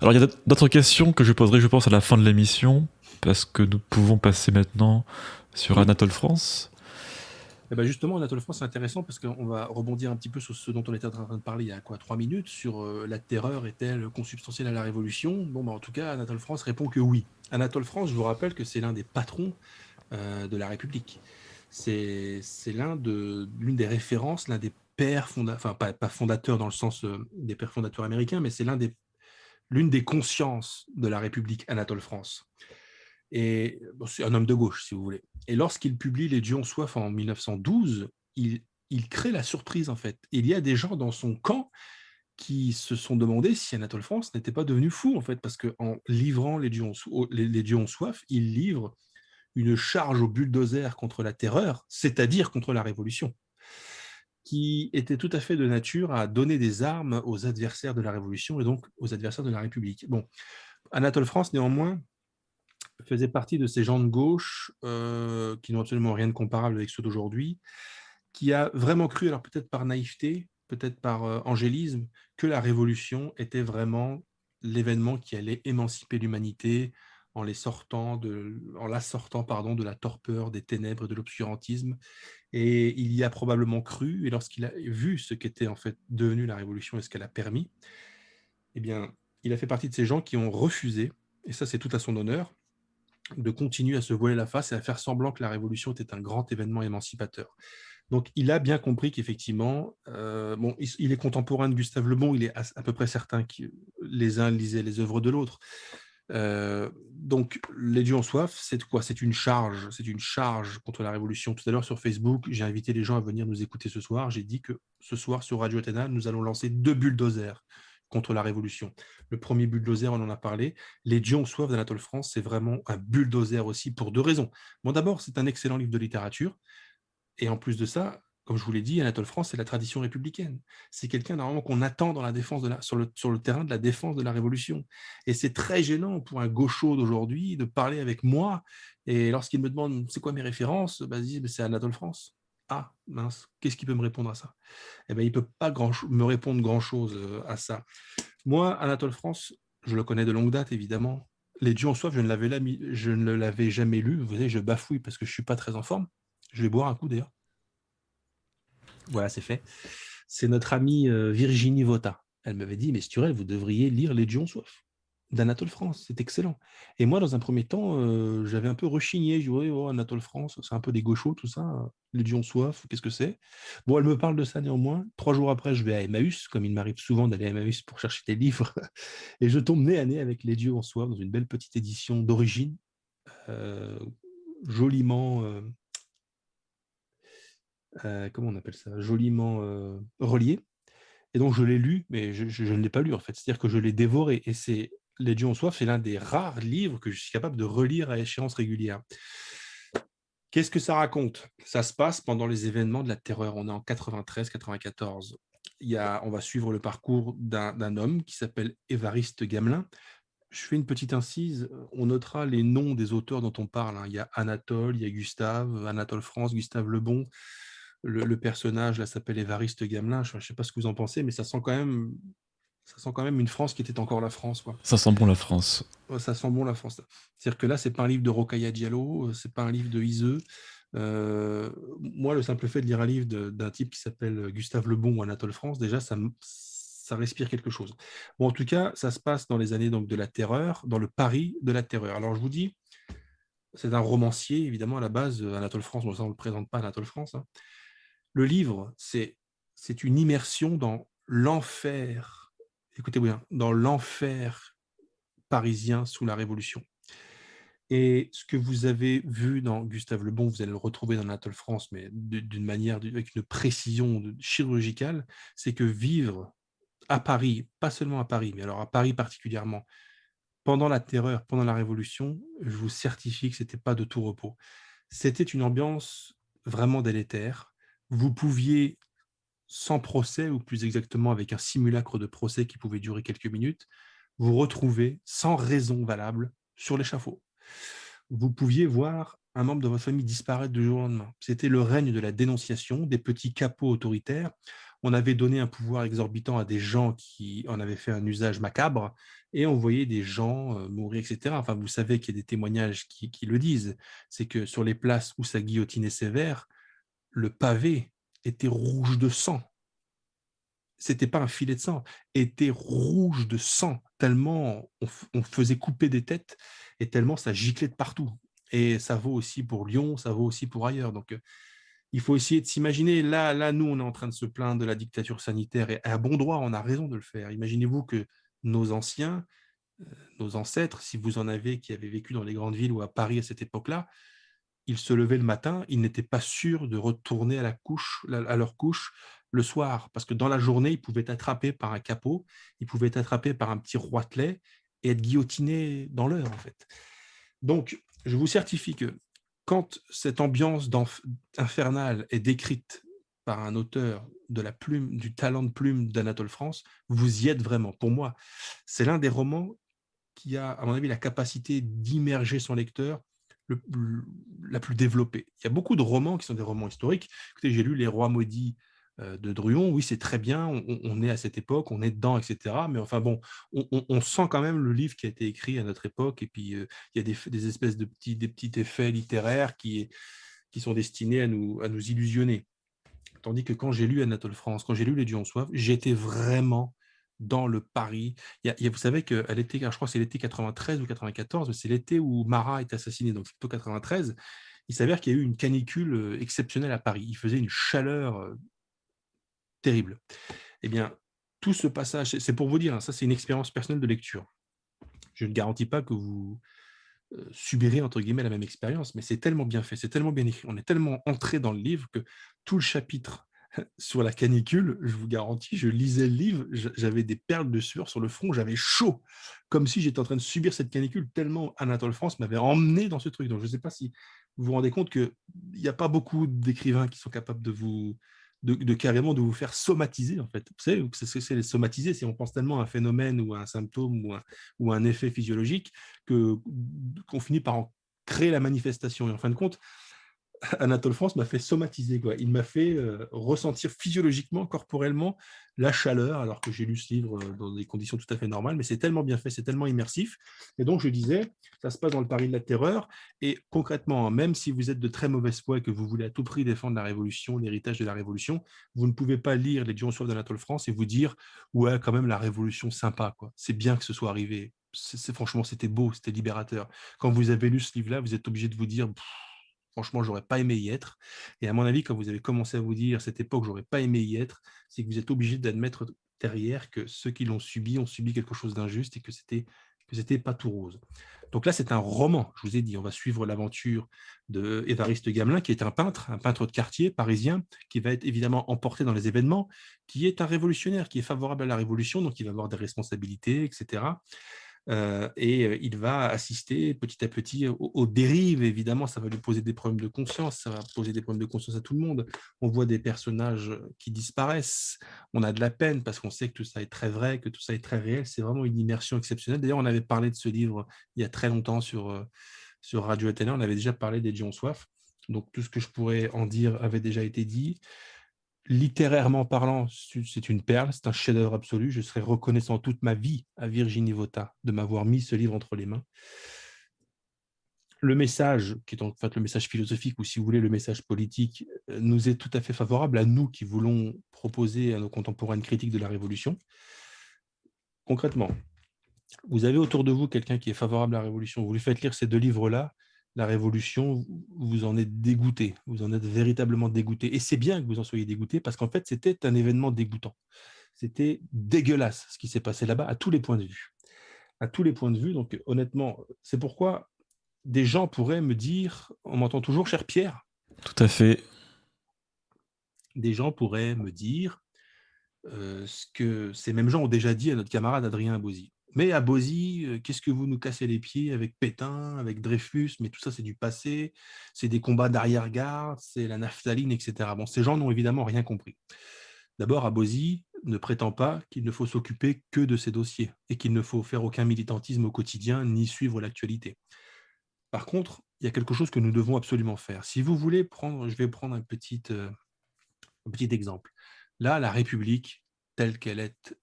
Alors, il y a d'autres questions que je poserai, je pense, à la fin de l'émission, parce que nous pouvons passer maintenant sur Anatole France. Eh ben justement, Anatole France, c'est intéressant parce qu'on va rebondir un petit peu sur ce dont on était en train de parler il y a quoi trois minutes sur euh, la terreur est-elle consubstantielle à la Révolution? Bon, bah, en tout cas, Anatole France répond que oui. Anatole France, je vous rappelle que c'est l'un des patrons euh, de la République. C'est l'un de l'une des références, l'un des pères fondateurs, enfin pas, pas fondateurs dans le sens euh, des pères fondateurs américains, mais c'est l'un des l'une des consciences de la République, Anatole France. Et c'est un homme de gauche, si vous voulez. Et lorsqu'il publie Les Dieux ont soif en 1912, il, crée la surprise, en fait. Il y a des gens dans son camp qui se sont demandé si Anatole France n'était pas devenu fou, en fait, parce qu'en livrant les dieux ont soif, il livre une charge au bulldozer contre la terreur, c'est-à-dire contre la révolution, qui était tout à fait de nature à donner des armes aux adversaires de la révolution et donc aux adversaires de la République. Bon, Anatole France, néanmoins, faisait partie de ces gens de gauche euh, qui n'ont absolument rien de comparable avec ceux d'aujourd'hui, qui a vraiment cru, alors peut-être par naïveté, peut-être par euh, angélisme, que la révolution était vraiment l'événement qui allait émanciper l'humanité en, les sortant de, en la sortant pardon, de la torpeur, des ténèbres et de l'obscurantisme. Et il y a probablement cru, et lorsqu'il a vu ce qu'était en fait devenu la révolution et ce qu'elle a permis, eh bien, il a fait partie de ces gens qui ont refusé, et ça c'est tout à son honneur, de continuer à se voiler la face et à faire semblant que la Révolution était un grand événement émancipateur. Donc il a bien compris qu'effectivement, euh, bon, il, est contemporain de Gustave Le Bon, il est à, peu près certain que les uns lisaient les œuvres de l'autre. Euh, donc les dieux en soif, c'est quoi? C'est une charge, c'est une charge contre la révolution. Tout à l'heure sur Facebook, j'ai invité les gens à venir nous écouter ce soir. J'ai dit que ce soir sur Radio Athéna, nous allons lancer deux bulldozers contre la Révolution. Le premier bulldozer, on en a parlé. Les dieux ont soif d'Anatole France, c'est vraiment un bulldozer aussi pour deux raisons. Bon, d'abord, c'est un excellent livre de littérature. Et en plus de ça, comme je vous l'ai dit, Anatole France, c'est la tradition républicaine. C'est quelqu'un normalement qu'on attend dans la défense de la, sur, le, sur le terrain de la défense de la Révolution. Et c'est très gênant pour un gaucho d'aujourd'hui de parler avec moi. Et lorsqu'il me demande c'est quoi mes références, bah, c'est Anatole France. Ah, mince, qu'est-ce qu'il peut me répondre à ça? Eh bien, il ne peut pas grand me répondre grand-chose euh, à ça. Moi, Anatole France, je le connais de longue date, évidemment. Les dieux en soif, je ne l'avais, jamais lu. Vous voyez, je bafouille parce que je ne suis pas très en forme. Je vais boire un coup d'ailleurs. Voilà, c'est fait. C'est notre amie euh, Virginie Vota. Elle m'avait dit, mais Sturel, vous devriez lire Les dieux en soif. d'Anatole France. C'est excellent. Et moi, dans un premier temps, euh, j'avais un peu rechigné. Je disais, oh, Anatole France, c'est un peu des gauchos, tout ça. Les dieux ont soif, qu'est-ce que c'est? Bon, elle me parle de ça néanmoins. Trois jours après, je vais à Emmaüs, comme il m'arrive souvent d'aller à Emmaüs pour chercher des livres. Et je tombe nez à nez avec Les dieux ont soif dans une belle petite édition d'origine, euh, joliment. Euh, comment on appelle ça? Joliment relié. Et donc, je l'ai lu, mais je ne l'ai pas lu, en fait. C'est-à-dire que je l'ai dévoré. Et c'est les dieux ont soif, c'est l'un des rares livres que je suis capable de relire à échéance régulière. Qu'est-ce que ça raconte? Ça se passe pendant les événements de la terreur. On est en 93-94. Il on va suivre le parcours d'un homme qui s'appelle Évariste Gamelin. Je fais une petite incise. On notera les noms des auteurs dont on parle. Hein. Il y a Anatole, il y a Gustave, Anatole France, Gustave Lebon. Le, le personnage là s'appelle Évariste Gamelin. Je ne sais pas ce que vous en pensez, mais ça sent quand même ça sent quand même une France qui était encore la France. Quoi. Ça sent bon la France. Ça sent bon la France. C'est-à-dire que là, c'est pas un livre de Rokhaya Diallo, euh, c'est pas un livre de Iseux. Euh, moi, le simple fait de lire un livre d'un type qui s'appelle Gustave Lebon ou Anatole France, déjà, ça, ça respire quelque chose. Bon, en tout cas, ça se passe dans les années donc, de la terreur, dans le Paris de la terreur. Alors, je vous dis, c'est un romancier, évidemment, à la base, Anatole France, bon, ça, on ne le présente pas, Anatole France. Hein. Le livre, c'est une immersion dans l'enfer écoutez bien, dans l'enfer parisien sous la Révolution. Et ce que vous avez vu dans Gustave Le Bon, vous allez le retrouver dans Anatole France, mais d'une manière, avec une précision chirurgicale, c'est que vivre à Paris, pas seulement à Paris, mais alors à Paris particulièrement, pendant la terreur, pendant la Révolution, je vous certifie que ce n'était pas de tout repos. C'était une ambiance vraiment délétère. Vous pouviez sans procès, ou plus exactement avec un simulacre de procès qui pouvait durer quelques minutes, vous retrouvez sans raison valable sur l'échafaud. Vous pouviez voir un membre de votre famille disparaître du jour au lendemain. C'était le règne de la dénonciation, des petits capots autoritaires. On avait donné un pouvoir exorbitant à des gens qui en avaient fait un usage macabre, et on voyait des gens euh, mourir, etc. Enfin, vous savez qu'il y a des témoignages qui, le disent. C'est que sur les places où sa guillotine est sévère, le pavé était rouge de sang. C'était pas un filet de sang, était rouge de sang, tellement on, faisait couper des têtes et tellement ça giclait de partout. Et ça vaut aussi pour Lyon, ça vaut aussi pour ailleurs. Donc, euh, il faut essayer de s'imaginer. Là, là, nous, on est en train de se plaindre de la dictature sanitaire et à bon droit, on a raison de le faire. Imaginez-vous que nos anciens, euh, nos ancêtres, si vous en avez qui avaient vécu dans les grandes villes ou à Paris à cette époque-là, ils se levaient le matin, ils n'étaient pas sûrs de retourner à, la couche, à leur couche le soir, parce que dans la journée, ils pouvaient être attrapés par un capot, ils pouvaient être attrapés par un petit roitelet et être guillotinés dans l'heure, en fait. Donc, je vous certifie que quand cette ambiance infernale est décrite par un auteur de la plume, du talent de plume d'Anatole France, vous y êtes vraiment. Pour moi, c'est l'un des romans qui a, à mon avis, la capacité d'immerger son lecteur la plus développée. Il y a beaucoup de romans qui sont des romans historiques. Écoutez, j'ai lu Les Rois maudits euh, de Druon. Oui, c'est très bien, on, est à cette époque, on est dedans, etc. Mais enfin bon, on, sent quand même le livre qui a été écrit à notre époque. Et puis, euh, il y a des, espèces de petits, des petits effets littéraires qui, sont destinés à nous, à nous illusionner. Tandis que quand j'ai lu Anatole France, quand j'ai lu Les Dieux en soif, j'étais vraiment dans le Paris. Vous savez qu'elle était, je crois que c'est l'été 93 ou 94, c'est l'été où Marat est assassiné, donc plutôt 93. Il s'avère qu'il y a eu une canicule euh, exceptionnelle à Paris. Il faisait une chaleur euh, terrible. Eh bien, tout ce passage, c'est pour vous dire, hein, ça c'est une expérience personnelle de lecture. Je ne garantis pas que vous euh, subirez entre guillemets la même expérience, mais c'est tellement bien fait, c'est tellement bien écrit, on est tellement entré dans le livre que tout le chapitre sur la canicule, je vous garantis, je lisais le livre, j'avais des perles de sueur sur le front, j'avais chaud, comme si j'étais en train de subir cette canicule, tellement Anatole France m'avait emmené dans ce truc. Donc je ne sais pas si vous vous rendez compte qu'il n'y a pas beaucoup d'écrivains qui sont capables de vous, de, carrément de vous faire somatiser, en fait. Vous savez ce que c'est les somatiser C'est on pense tellement à un phénomène ou à un symptôme ou un, ou un effet physiologique que qu'on finit par en créer la manifestation. Et en fin de compte, Anatole France m'a fait somatiser. Quoi. Il m'a fait euh, ressentir physiologiquement, corporellement, la chaleur, alors que j'ai lu ce livre euh, dans des conditions tout à fait normales, mais c'est tellement bien fait, c'est tellement immersif. Et donc, je disais, ça se passe dans le Paris de la terreur. Et concrètement, même si vous êtes de très mauvaise foi et que vous voulez à tout prix défendre la Révolution, l'héritage de la Révolution, vous ne pouvez pas lire Les Dieux d'Anatole France et vous dire, ouais, quand même, la Révolution, sympa. quoi. C'est bien que ce soit arrivé c'est franchement, c'était beau, c'était libérateur. Quand vous avez lu ce livre-là, vous êtes obligé de vous dire, franchement, j'aurais pas aimé y être. Et à mon avis, quand vous avez commencé à vous dire, cette époque, j'aurais pas aimé y être, c'est que vous êtes obligé d'admettre derrière que ceux qui l'ont subi ont subi quelque chose d'injuste et que c'était que c'était pas tout rose. Donc là, c'est un roman. Je vous ai dit, on va suivre l'aventure de Évariste Gamelin, qui est un peintre, un peintre de quartier parisien, qui va être évidemment emporté dans les événements, qui est un révolutionnaire, qui est favorable à la révolution, donc il va avoir des responsabilités, etc. Euh, et euh, il va assister petit à petit aux, dérives. Évidemment, ça va lui poser des problèmes de conscience, ça va poser des problèmes de conscience à tout le monde. On voit des personnages qui disparaissent, on a de la peine parce qu'on sait que tout ça est très vrai, que tout ça est très réel. C'est vraiment une immersion exceptionnelle. D'ailleurs, on avait parlé de ce livre il y a très longtemps sur, euh, sur Radio Athéna, on avait déjà parlé des Dion Soif. Donc tout ce que je pourrais en dire avait déjà été dit littérairement parlant, c'est une perle, c'est un chef-d'œuvre absolu. Je serai reconnaissant toute ma vie à Virginie Vota de m'avoir mis ce livre entre les mains. Le message, qui est en fait le message philosophique, ou si vous voulez le message politique, euh, nous est tout à fait favorable à nous qui voulons proposer à nos contemporains une critique de la Révolution. Concrètement, vous avez autour de vous quelqu'un qui est favorable à la Révolution, vous lui faites lire ces deux livres-là, la Révolution, vous en êtes dégoûté, vous en êtes véritablement dégoûté. Et c'est bien que vous en soyez dégoûté parce qu'en fait, c'était un événement dégoûtant. C'était dégueulasse ce qui s'est passé là-bas à tous les points de vue. À tous les points de vue. Donc, honnêtement, c'est pourquoi des gens pourraient me dire, on m'entend toujours, cher Pierre Tout à fait. Des gens pourraient me dire euh, ce que ces mêmes gens ont déjà dit à notre camarade Adrien Bozzi. Mais à Bozy, qu'est-ce que vous nous cassez les pieds avec Pétain, avec Dreyfus? Mais tout ça, c'est du passé. C'est des combats d'arrière-garde, c'est la naphtaline, etc. Bon, ces gens n'ont évidemment rien compris. D'abord, Abosi ne prétend pas qu'il ne faut s'occuper que de ces dossiers et qu'il ne faut faire aucun militantisme au quotidien ni suivre l'actualité. Par contre, il y a quelque chose que nous devons absolument faire. Si vous voulez prendre, je vais prendre un petit, un petit exemple. Là, la République, telle qu'elle est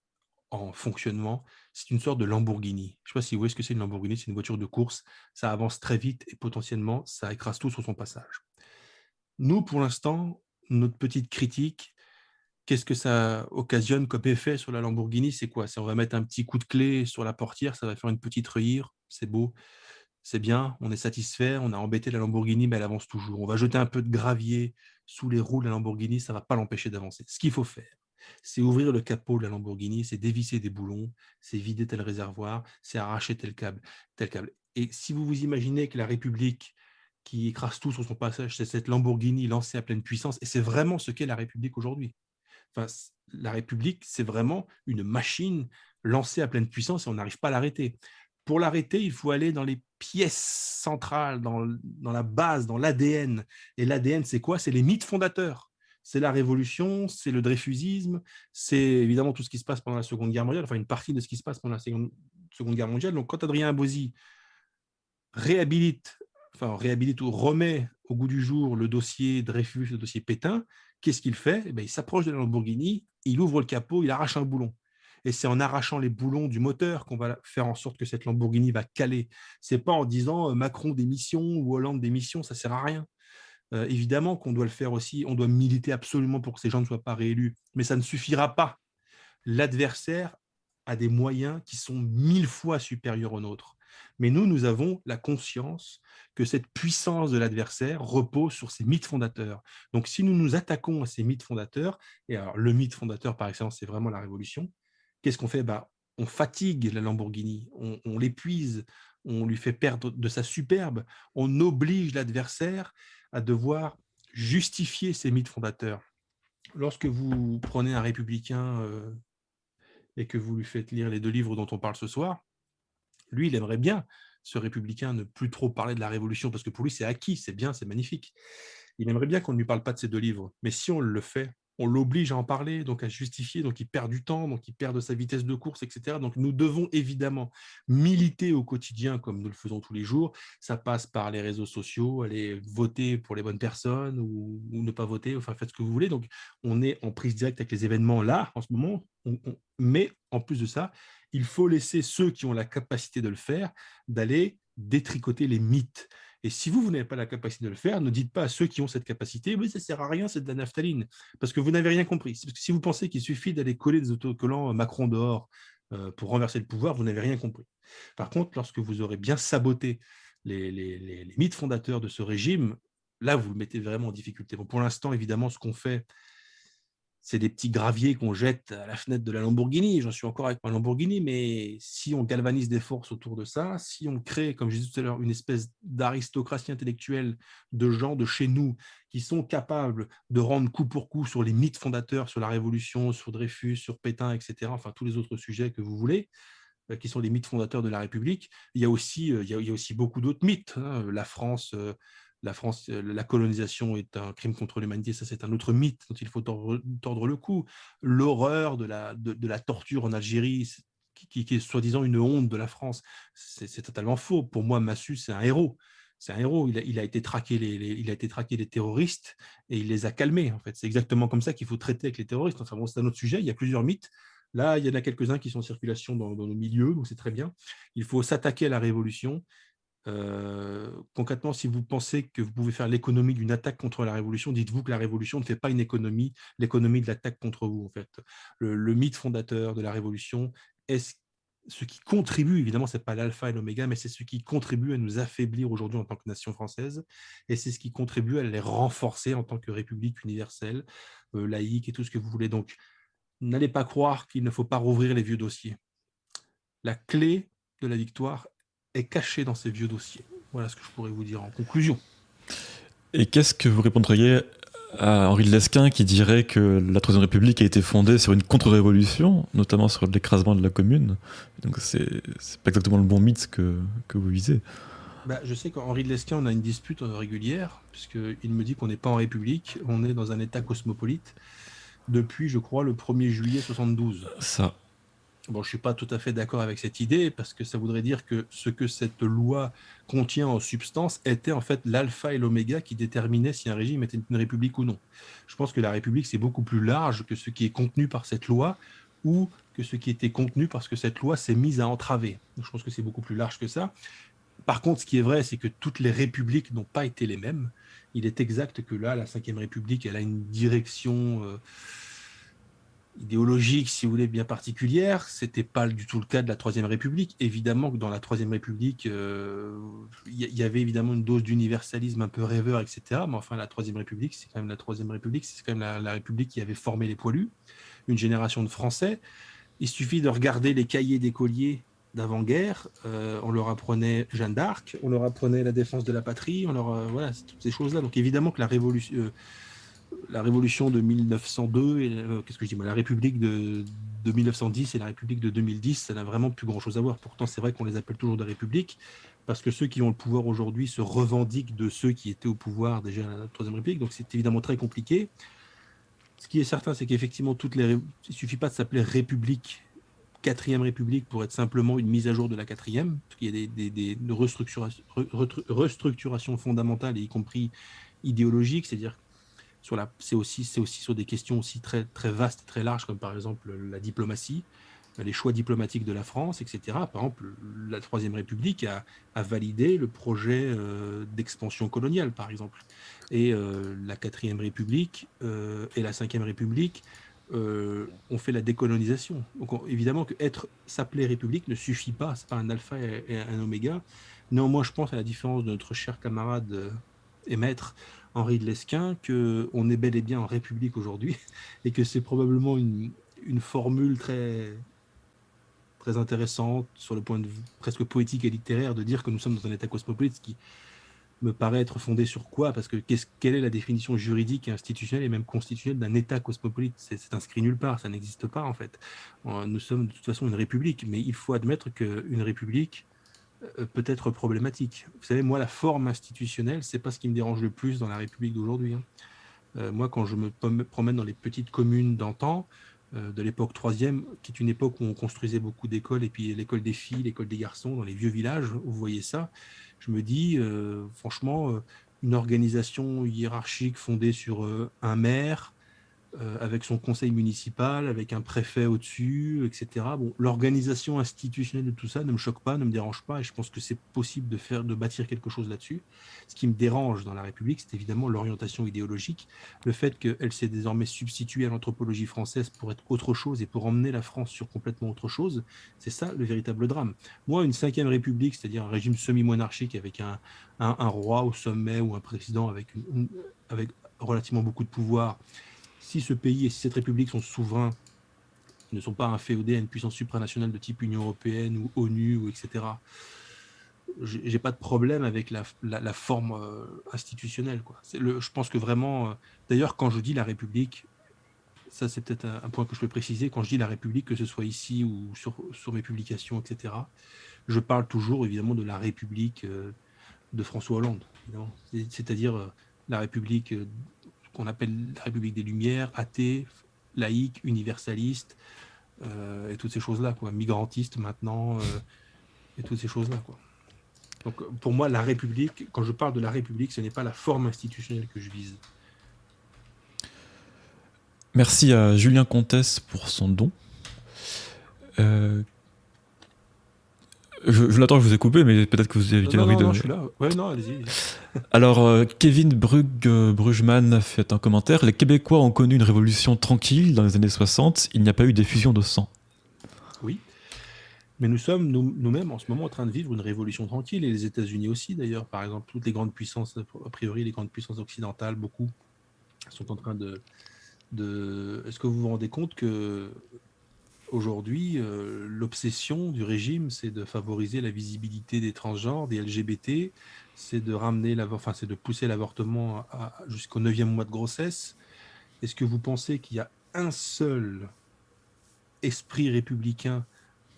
en fonctionnement, c'est une sorte de Lamborghini. Je ne sais pas si vous voyez ce que c'est une Lamborghini, c'est une voiture de course, ça avance très vite et potentiellement ça écrase tout sur son passage. Nous, pour l'instant, notre petite critique, qu'est-ce que ça occasionne comme effet sur la Lamborghini C'est quoi? On va mettre un petit coup de clé sur la portière, ça va faire une petite rayure, c'est beau, c'est bien, on est satisfait, on a embêté la Lamborghini, mais elle avance toujours. On va jeter un peu de gravier sous les roues de la Lamborghini, ça ne va pas l'empêcher d'avancer. Ce qu'il faut faire, c'est ouvrir le capot de la Lamborghini, c'est dévisser des boulons, c'est vider tel réservoir, c'est arracher tel câble, tel câble. Et si vous vous imaginez que la République qui écrase tout sur son passage, c'est cette Lamborghini lancée à pleine puissance, et c'est vraiment ce qu'est la République aujourd'hui. Enfin, la République, c'est vraiment une machine lancée à pleine puissance et on n'arrive pas à l'arrêter. Pour l'arrêter, il faut aller dans les pièces centrales, dans, dans la base, dans l'ADN. Et l'ADN, c'est quoi? C'est les mythes fondateurs c'est la révolution, c'est le dreyfusisme, c'est évidemment tout ce qui se passe pendant la Seconde Guerre mondiale, enfin une partie de ce qui se passe pendant la Seconde, Guerre mondiale. Donc quand Adrien Bozzi réhabilite, enfin réhabilite ou remet au goût du jour le dossier Dreyfus, le dossier Pétain, qu'est-ce qu'il fait? Eh bien, Il s'approche de la Lamborghini, il ouvre le capot, il arrache un boulon. Et c'est en arrachant les boulons du moteur qu'on va faire en sorte que cette Lamborghini va caler. C'est pas en disant euh, Macron démission ou Hollande démission, ça sert à rien. Euh, évidemment qu'on doit le faire aussi, on doit militer absolument pour que ces gens ne soient pas réélus, mais ça ne suffira pas. L'adversaire a des moyens qui sont mille fois supérieurs aux nôtres. Mais nous, nous avons la conscience que cette puissance de l'adversaire repose sur ses mythes fondateurs. Donc si nous nous attaquons à ces mythes fondateurs, et alors le mythe fondateur par excellence, c'est vraiment la révolution, qu'est-ce qu'on fait? Bah, On fatigue la Lamborghini, on l'épuise, on lui fait perdre de sa superbe, on oblige l'adversaire à devoir justifier ses mythes fondateurs. Lorsque vous prenez un républicain euh, et que vous lui faites lire les deux livres dont on parle ce soir, lui, il aimerait bien, ce républicain, ne plus trop parler de la révolution, parce que pour lui, c'est acquis, c'est bien, c'est magnifique. Il aimerait bien qu'on ne lui parle pas de ces deux livres. Mais si on le fait, on l'oblige à en parler, donc à justifier, donc il perd du temps, donc il perd de sa vitesse de course, etc. Donc nous devons évidemment militer au quotidien comme nous le faisons tous les jours. Ça passe par les réseaux sociaux, aller voter pour les bonnes personnes ou, ne pas voter, enfin faites ce que vous voulez. Donc on est en prise directe avec les événements là en ce moment. mais en plus de ça, il faut laisser ceux qui ont la capacité de le faire d'aller détricoter les mythes. Et si vous, vous n'avez pas la capacité de le faire, ne dites pas à ceux qui ont cette capacité, mais ça ne sert à rien, c'est de la naphtaline, parce que vous n'avez rien compris. Si vous pensez qu'il suffit d'aller coller des autocollants Macron dehors pour renverser le pouvoir, vous n'avez rien compris. Par contre, lorsque vous aurez bien saboté les, mythes fondateurs de ce régime, là, vous le mettez vraiment en difficulté. pour l'instant, évidemment, ce qu'on fait, c'est des petits graviers qu'on jette à la fenêtre de la Lamborghini. J'en suis encore avec ma Lamborghini, mais si on galvanise des forces autour de ça, si on crée, comme je disais tout à l'heure, une espèce d'aristocratie intellectuelle de gens de chez nous qui sont capables de rendre coup pour coup sur les mythes fondateurs, sur la Révolution, sur Dreyfus, sur Pétain, etc., enfin tous les autres sujets que vous voulez, euh, qui sont les mythes fondateurs de la République. Il y a aussi, euh, il y a, aussi beaucoup d'autres mythes. Hein. La France, euh, la France, la colonisation est un crime contre l'humanité, ça c'est un autre mythe dont il faut tordre, le cou. L'horreur de la, de, la torture en Algérie, qui, est soi-disant une honte de la France, c'est totalement faux. Pour moi, Massu, c'est un héros. C'est un héros. Il a, été traqué les, il a été traqué les terroristes et il les a calmés. En fait, c'est exactement comme ça qu'il faut traiter avec les terroristes. Enfin bon, c'est un autre sujet. Il y a plusieurs mythes. Là, il y en a quelques-uns qui sont en circulation dans, dans nos milieux, donc c'est très bien. Il faut s'attaquer à la révolution concrètement, si vous pensez que vous pouvez faire l'économie d'une attaque contre la révolution, dites-vous que la révolution ne fait pas une économie, l'économie de l'attaque contre vous. En fait, le, mythe fondateur de la révolution est ce qui contribue, évidemment, c'est pas l'alpha et l'oméga, mais c'est ce qui contribue à nous affaiblir aujourd'hui en tant que nation française, et c'est ce qui contribue à les renforcer en tant que république universelle, euh, laïque et tout ce que vous voulez. Donc, n'allez pas croire qu'il ne faut pas rouvrir les vieux dossiers. La clé de la victoire est caché dans ces vieux dossiers. Voilà ce que je pourrais vous dire en conclusion. Et qu'est-ce que vous répondriez à Henri de Lesquin qui dirait que la Troisième République a été fondée sur une contre-révolution, notamment sur l'écrasement de la commune? Donc c'est pas exactement le bon mythe que, que vous visez. Bah, je sais qu'Henri de Lesquin, on a une dispute régulière, puisqu'il me dit qu'on n'est pas en République, on est dans un État cosmopolite depuis, je crois, le 1er juillet 72. Ça. Bon, je ne suis pas tout à fait d'accord avec cette idée parce que ça voudrait dire que ce que cette loi contient en substance était en fait l'alpha et l'oméga qui déterminait si un régime était une république ou non. Je pense que la république, c'est beaucoup plus large que ce qui est contenu par cette loi ou que ce qui était contenu parce que cette loi s'est mise à entraver. je pense que c'est beaucoup plus large que ça. Par contre, ce qui est vrai, c'est que toutes les républiques n'ont pas été les mêmes. Il est exact que là, la Ve République, elle a une direction... Euh, idéologique, si vous voulez, bien particulière. C'était pas du tout le cas de la Troisième République. Évidemment que dans la Troisième République, il euh, y, avait évidemment une dose d'universalisme un peu rêveur, etc. Mais enfin, la Troisième République, c'est quand même la Troisième République, c'est quand même la, République qui avait formé les poilus, une génération de Français. Il suffit de regarder les cahiers d'écoliers d'avant-guerre. Euh, on leur apprenait Jeanne d'Arc, on leur apprenait la défense de la patrie, on leur euh, voilà toutes ces choses-là. Donc évidemment que la révolution la révolution de 1902 et euh, qu'est-ce que je dis la République de, 1910 et la République de 2010, ça n'a vraiment plus grand-chose à voir. Pourtant, c'est vrai qu'on les appelle toujours des républiques parce que ceux qui ont le pouvoir aujourd'hui se revendiquent de ceux qui étaient au pouvoir déjà à la Troisième République. Donc, c'est évidemment très compliqué. Ce qui est certain, c'est qu'effectivement, toutes les, il suffit pas de s'appeler République quatrième République pour être simplement une mise à jour de la quatrième, parce qu'il y a des, des, restructurations fondamentales, y compris idéologiques, c'est-à-dire c'est aussi, sur des questions aussi très, très vastes, très larges, comme par exemple la diplomatie, les choix diplomatiques de la France, etc. Par exemple, la Troisième République a, validé le projet euh, d'expansion coloniale, par exemple. Et euh, la Quatrième République euh, et la Cinquième République ont fait la décolonisation. Donc évidemment que être s'appeler République ne suffit pas, c'est pas un alpha et, un oméga. Néanmoins, je pense à la différence de notre cher camarade et maître Henri de Lesquin qu'on est bel et bien en République aujourd'hui et que c'est probablement une, formule très, très intéressante sur le point de vue presque poétique et littéraire de dire que nous sommes dans un État cosmopolite, ce qui me paraît être fondé sur quoi? Parce que quelle est la définition juridique et institutionnelle et même constitutionnelle d'un État cosmopolite? C'est inscrit nulle part, ça n'existe pas en fait. Nous sommes de toute façon une république, mais il faut admettre qu'une république, euh, peut être problématique. Vous savez, moi, la forme institutionnelle, c'est pas ce qui me dérange le plus dans la République d'aujourd'hui. Hein. Euh, moi, quand je me promène dans les petites communes d'antan, euh, de l'époque troisième, qui est une époque où on construisait beaucoup d'écoles, et puis l'école des filles, l'école des garçons, dans les vieux villages, vous voyez ça, je me dis, franchement, une organisation hiérarchique fondée sur un maire, euh, avec son conseil municipal, avec un préfet au-dessus, etc. Bon, l'organisation institutionnelle de tout ça ne me choque pas, ne me dérange pas, et je pense que c'est possible de faire, de bâtir quelque chose là-dessus. Ce qui me dérange dans la République, c'est évidemment l'orientation idéologique, le fait qu'elle s'est désormais substituée à l'anthropologie française pour être autre chose et pour emmener la France sur complètement autre chose. C'est ça le véritable drame. Moi, une cinquième République, c'est-à-dire un régime semi-monarchique avec un, roi au sommet ou un président avec relativement beaucoup de pouvoir si ce pays et si cette république sont souverains, ne sont pas inféodés à une puissance supranationale de type Union européenne ou ONU ou etc. J'ai pas de problème avec la, la, forme euh, institutionnelle. Je pense que vraiment, euh, d'ailleurs, quand je dis la République, ça c'est peut-être un, point que je peux préciser, quand je dis la République, que ce soit ici ou sur, sur mes publications, etc., je parle toujours évidemment de la République euh, de François Hollande, c'est-à-dire la République qu'on appelle la République des Lumières, athée, laïque, universaliste, euh, et toutes ces choses-là, quoi, migrantiste maintenant, euh, et toutes ces choses-là, quoi. Donc pour moi, la République, quand je parle de la République, ce n'est pas la forme institutionnelle que je vise. Merci à Julien Comtesse pour son don. Euh, je, je l'attends, je vous ai coupé, mais peut-être que vous avez non, envie non, de. Non, je suis là. Ouais, non, allez-y. Alors, euh, Kevin Brug, euh, Brugman fait un commentaire. Les Québécois ont connu une révolution tranquille dans les années 60. Il n'y a pas eu d'effusion de sang. Oui. Mais nous sommes nous-mêmes en ce moment en train de vivre une révolution tranquille, et les États-Unis aussi d'ailleurs. Par exemple, toutes les grandes puissances, a priori les grandes puissances occidentales, beaucoup, sont en train de. de... Est-ce que vous vous rendez compte que aujourd'hui, euh, l'obsession du régime, c'est de favoriser la visibilité des transgenres, des LGBT, c'est de ramener enfin, c'est de pousser l'avortement jusqu'au neuvième mois de grossesse. Est-ce que vous pensez qu'il y a un seul esprit républicain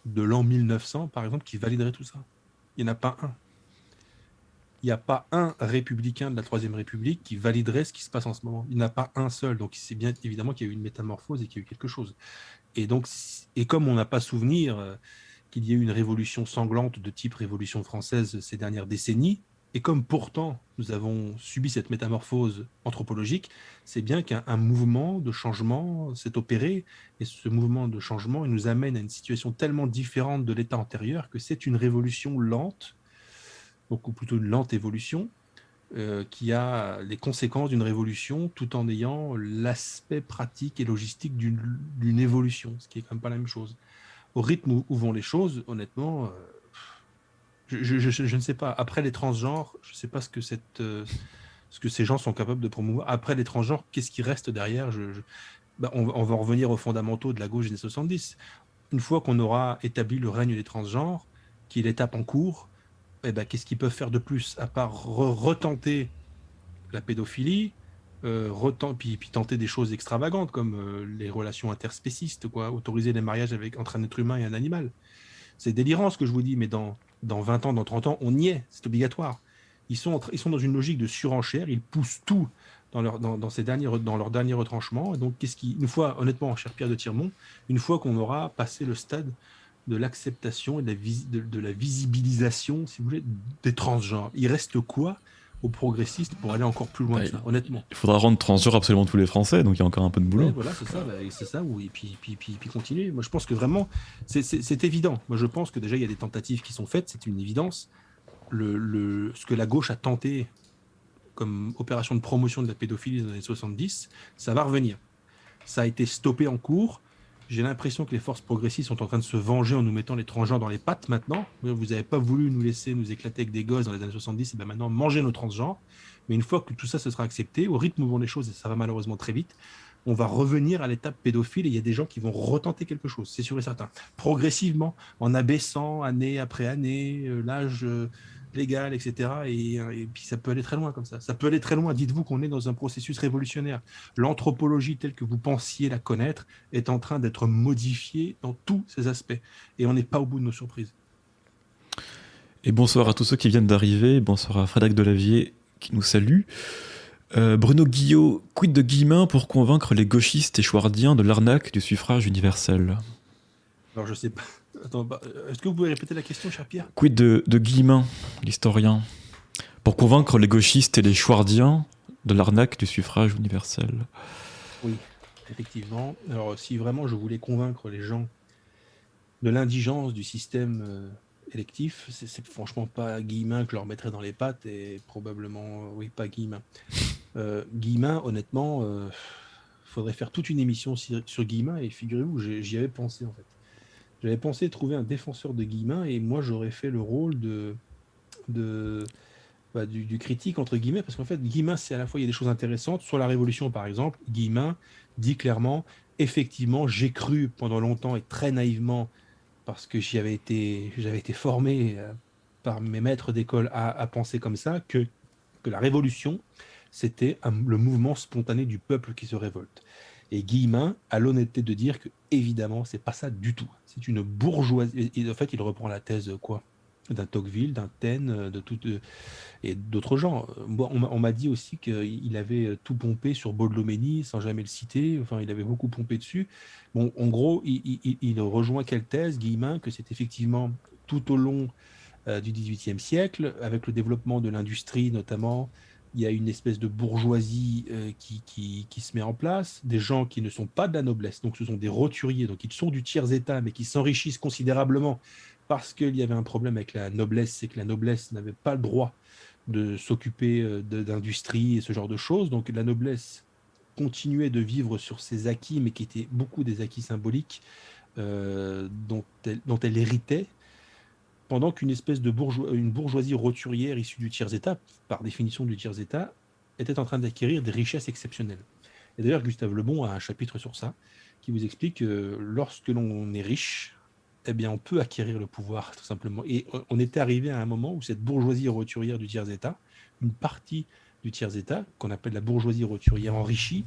de l'an 1900, par exemple, qui validerait tout ça? Il n'y en a pas un. Il n'y a pas un républicain de la Troisième République qui validerait ce qui se passe en ce moment. Il n'y en a pas un seul. Donc c'est bien évidemment qu'il y a eu une métamorphose et qu'il y a eu quelque chose. Et donc, et comme on n'a pas souvenir euh, qu'il y ait eu une révolution sanglante de type révolution française ces dernières décennies, et comme pourtant nous avons subi cette métamorphose anthropologique, c'est bien qu'un mouvement de changement s'est opéré, et ce mouvement de changement nous amène à une situation tellement différente de l'état antérieur que c'est une révolution lente, ou plutôt une lente évolution, euh, qui a les conséquences d'une révolution tout en ayant l'aspect pratique et logistique d'une évolution, ce qui est quand même pas la même chose. Au rythme où, vont les choses, honnêtement, euh, je, ne sais pas. Après les transgenres, je ne sais pas ce que, cette, euh, ce que ces gens sont capables de promouvoir. Après les transgenres, qu'est-ce qui reste derrière? Bah, on, on, va revenir aux fondamentaux de la gauche des années 70. Une fois qu'on aura établi le règne des transgenres, qui est l'étape en cours, eh ben, qu'est-ce qu'ils peuvent faire de plus à part retenter la pédophilie, euh, puis, tenter des choses extravagantes comme euh, les relations interspécistes, quoi, autoriser les mariages avec, entre un être humain et un animal. C'est délirant ce que je vous dis, mais dans, dans 20 ans, dans 30 ans, on y est, c'est obligatoire. Ils sont, ils sont dans une logique de surenchère, ils poussent tout dans leur, dans, ces derniers, dans leur dernier retranchement. Et donc, qu'est-ce qui, une fois, honnêtement, cher Pierre de Tirmont, une fois qu'on aura passé le stade de l'acceptation et de la, de, la, visibilisation, si vous voulez, des transgenres. Il reste quoi aux progressistes pour aller encore plus loin que ça, honnêtement? Il faudra rendre transgenres absolument tous les Français, donc il y a encore un peu de boulot. voilà, c'est ça, bah, c'est ça, et puis, puis, puis, puis, continuer. Moi, je pense que vraiment, c'est évident. Moi, je pense que déjà, il y a des tentatives qui sont faites, c'est une évidence. Le, le, ce que la gauche a tenté comme opération de promotion de la pédophilie dans les années 70, ça va revenir. Ça a été stoppé en cours j'ai l'impression que les forces progressistes sont en train de se venger en nous mettant les transgenres dans les pattes maintenant. Vous n'avez pas voulu nous laisser nous éclater avec des gosses dans les années 70, et bien maintenant manger nos transgenres. Mais une fois que tout ça se sera accepté, au rythme où vont les choses, et ça va malheureusement très vite, on va revenir à l'étape pédophile et il y a des gens qui vont retenter quelque chose, c'est sûr et certain. Progressivement, en abaissant année après année euh, l'âge euh, légal, etc. Et, puis ça peut aller très loin comme ça. Ça peut aller très loin. Dites-vous qu'on est dans un processus révolutionnaire. L'anthropologie telle que vous pensiez la connaître est en train d'être modifiée dans tous ses aspects. Et on n'est pas au bout de nos surprises. Et bonsoir à tous ceux qui viennent d'arriver. Bonsoir à Frédéric Delavier qui nous salue. Euh, Bruno Guillot, quid de Guillemin pour convaincre les gauchistes et chouardiens de l'arnaque du suffrage universel? Alors je sais pas. Bah, est-ce que vous pouvez répéter la question, cher Pierre? Quid de, de Guillemin, l'historien, pour convaincre les gauchistes et les chouardiens de l'arnaque du suffrage universel Oui. Effectivement. Alors, si vraiment je voulais convaincre les gens de l'indigence du système euh, électif, c'est franchement pas Guillemin que je leur mettrais dans les pattes et probablement, oui, pas Guillemin. Euh, Guillemin, honnêtement, euh, faudrait faire toute une émission sur, sur Guillemin et figurez-vous, j'y avais pensé en fait. J'avais pensé trouver un défenseur de Guillemin et moi j'aurais fait le rôle de, bah, du, critique entre guillemets parce qu'en fait Guillemin c'est à la fois il y a des choses intéressantes sur la Révolution par exemple. Guillemin dit clairement effectivement j'ai cru pendant longtemps et très naïvement parce que j'y avais été j'avais été formé euh, par mes maîtres d'école à, penser comme ça que que la Révolution c'était le mouvement spontané du peuple qui se révolte. Et Guillemin a l'honnêteté de dire que, évidemment, c'est pas ça du tout. C'est une bourgeoisie. En fait, il reprend la thèse quoi? D'un Tocqueville, d'un Taine, de tout, et d'autres gens. on m'a dit aussi qu'il avait tout pompé sur Baudelomeni, sans jamais le citer. Enfin, il avait beaucoup pompé dessus. Bon, en gros, il, rejoint quelle thèse, Guillemin, que c'est effectivement tout au long euh, du XVIIIe siècle, avec le développement de l'industrie notamment, il y a une espèce de bourgeoisie euh, qui, se met en place, des gens qui ne sont pas de la noblesse, donc ce sont des roturiers, donc ils sont du tiers-état, mais qui s'enrichissent considérablement parce qu'il y avait un problème avec la noblesse, c'est que la noblesse n'avait pas le droit de s'occuper euh, d'industrie et ce genre de choses, donc la noblesse continuait de vivre sur ses acquis, mais qui étaient beaucoup des acquis symboliques euh, dont elle héritait, pendant qu'une espèce de bourgeoisie roturière issue du tiers-État, par définition du tiers-État, était en train d'acquérir des richesses exceptionnelles. Et d'ailleurs, Gustave Lebon a un chapitre sur ça, qui vous explique que lorsque l'on est riche, eh bien, on peut acquérir le pouvoir, tout simplement. Et on était arrivé à un moment où cette bourgeoisie roturière du tiers-État, une partie du tiers-État, qu'on appelle la bourgeoisie roturière enrichie,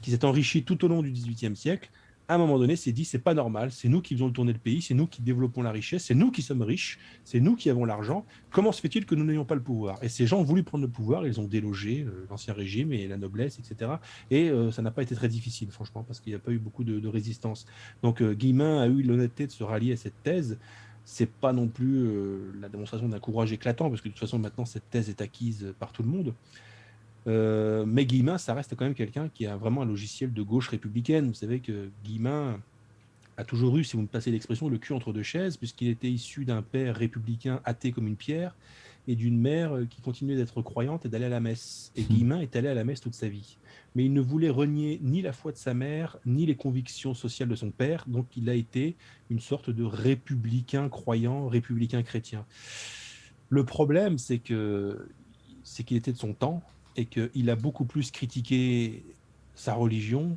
qui s'est enrichie tout au long du XVIIIe siècle, à un moment donné, c'est dit, c'est pas normal, c'est nous qui faisons tourner le pays, c'est nous qui développons la richesse, c'est nous qui sommes riches, c'est nous qui avons l'argent. Comment se fait-il que nous n'ayons pas le pouvoir? Et ces gens ont voulu prendre le pouvoir, ils ont délogé euh, l'ancien régime et la noblesse, etc. Et euh, ça n'a pas été très difficile, franchement, parce qu'il n'y a pas eu beaucoup de, résistance. Donc euh, Guillemin a eu l'honnêteté de se rallier à cette thèse. C'est pas non plus la démonstration d'un courage éclatant, parce que de toute façon, maintenant, cette thèse est acquise par tout le monde. Euh, mais Guillemin, ça reste quand même quelqu'un qui a vraiment un logiciel de gauche républicaine. Vous savez que Guillemin a toujours eu, si vous me passez l'expression, le cul entre deux chaises, puisqu'il était issu d'un père républicain athée comme une pierre et d'une mère qui continuait d'être croyante et d'aller à la messe. Et hmm. Guillemin est allé à la messe toute sa vie. Mais il ne voulait renier ni la foi de sa mère, ni les convictions sociales de son père, donc il a été une sorte de républicain croyant, républicain chrétien. Le problème, c'est que c'est qu'il était de son temps, et qu'il a beaucoup plus critiqué sa religion,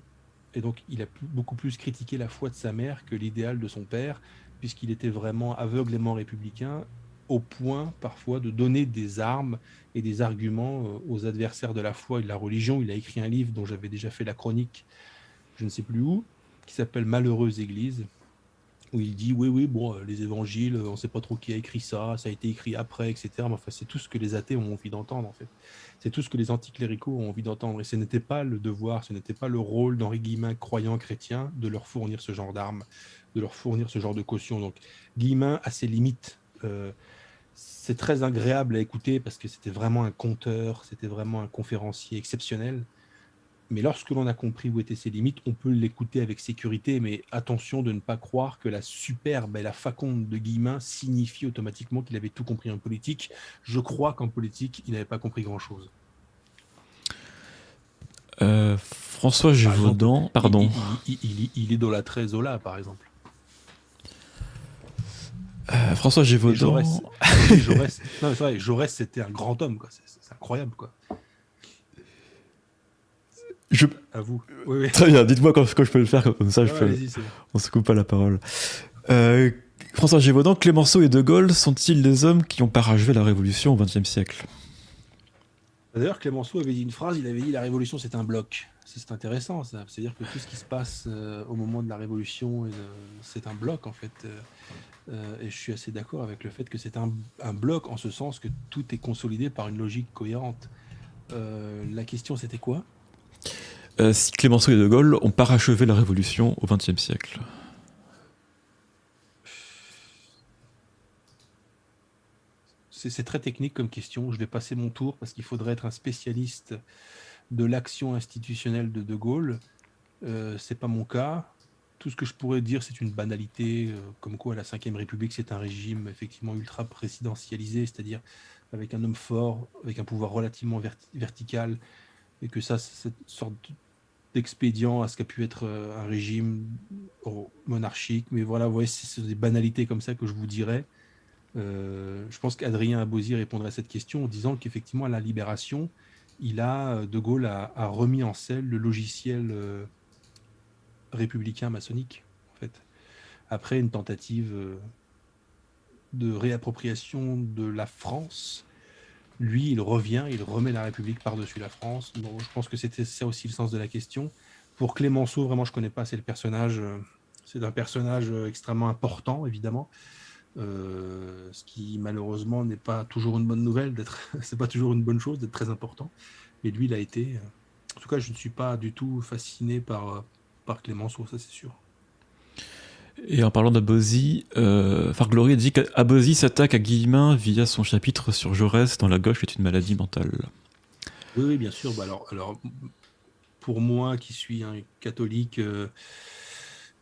et donc il a beaucoup plus critiqué la foi de sa mère que l'idéal de son père, puisqu'il était vraiment aveuglément républicain, au point parfois de donner des armes et des arguments euh, aux adversaires de la foi et de la religion. Il a écrit un livre dont j'avais déjà fait la chronique, je ne sais plus où, qui s'appelle Malheureuse Église, où il dit oui, oui, bon, euh, les évangiles, on ne sait pas trop qui a écrit ça, ça a été écrit après, etc. Mais enfin, c'est tout ce que les athées ont envie d'entendre, en fait. C'est tout ce que les anticléricaux ont envie d'entendre. Et ce n'était pas le devoir, ce n'était pas le rôle d'Henri Guillemin, croyant chrétien, de leur fournir ce genre d'armes, de leur fournir ce genre de caution. Donc, Guillemin a ses limites. Euh, c'est très agréable à écouter parce que c'était vraiment un conteur, c'était vraiment un conférencier exceptionnel. Mais lorsque l'on a compris où étaient ses limites, on peut l'écouter avec sécurité, mais attention de ne pas croire que la superbe et la faconde de Guillemin signifie automatiquement qu'il avait tout compris en politique. Je crois qu'en politique, il n'avait pas compris grand-chose. Euh, François Gévaudan, pardon. Il, il, il, idolâtrait Zola, par exemple. Euh, François Gévaudan. Jaurès, Jaurès c'était un grand homme, quoi. C'est incroyable, quoi. Je... À vous. Très bien, dites-moi quand, je peux le faire, comme ça je peux... on se coupe pas la parole. Euh, François Gévaudan, Clémenceau et De Gaulle sont-ils des hommes qui ont parachevé la Révolution au XXe siècle? D'ailleurs, Clémenceau avait dit une phrase, il avait dit la Révolution c'est un bloc. C'est intéressant ça, c'est-à-dire que tout ce qui se passe euh, au moment de la Révolution, c'est un bloc en fait. Euh, et je suis assez d'accord avec le fait que c'est un, un, bloc en ce sens que tout est consolidé par une logique cohérente. la question c'était quoi? Euh, si Clémenceau et De Gaulle ont parachevé la Révolution au XXe siècle C'est très technique comme question. Je vais passer mon tour parce qu'il faudrait être un spécialiste de l'action institutionnelle de De Gaulle. Euh, c'est pas mon cas. Tout ce que je pourrais dire, c'est une banalité, euh, comme quoi la Ve République, c'est un régime effectivement ultra présidentialisé, c'est-à-dire avec un homme fort, avec un pouvoir relativement vertical, et que ça, c'est cette sorte d'expédient à ce qu'a pu être euh, un régime monarchique. Mais voilà, vous voyez, c'est des banalités comme ça que je vous dirais. Euh, je pense qu'Adrien Abosi répondrait à cette question en disant qu'effectivement, à la libération, il a, De Gaulle a, remis en selle le logiciel euh, républicain maçonnique, en fait. Après une tentative de réappropriation de la France lui, il revient, il remet la République par-dessus la France. Je pense que c'était ça aussi le sens de la question. Pour Clémenceau, vraiment, je connais pas, c'est le personnage, euh, c'est un personnage euh, extrêmement important, évidemment. Euh, ce qui malheureusement n'est pas toujours une bonne nouvelle, d'être, c'est pas toujours une bonne chose d'être très important. Mais lui, il a été. En tout cas, je ne suis pas du tout fasciné par, par Clémenceau, ça c'est sûr. Et en parlant d'Abosi, euh, Farglory dit qu'Abosi s'attaque à Guillemin via son chapitre sur Jaurès dans La gauche est une maladie mentale. Oui, bien sûr. Bah alors, pour moi qui suis un catholique, euh,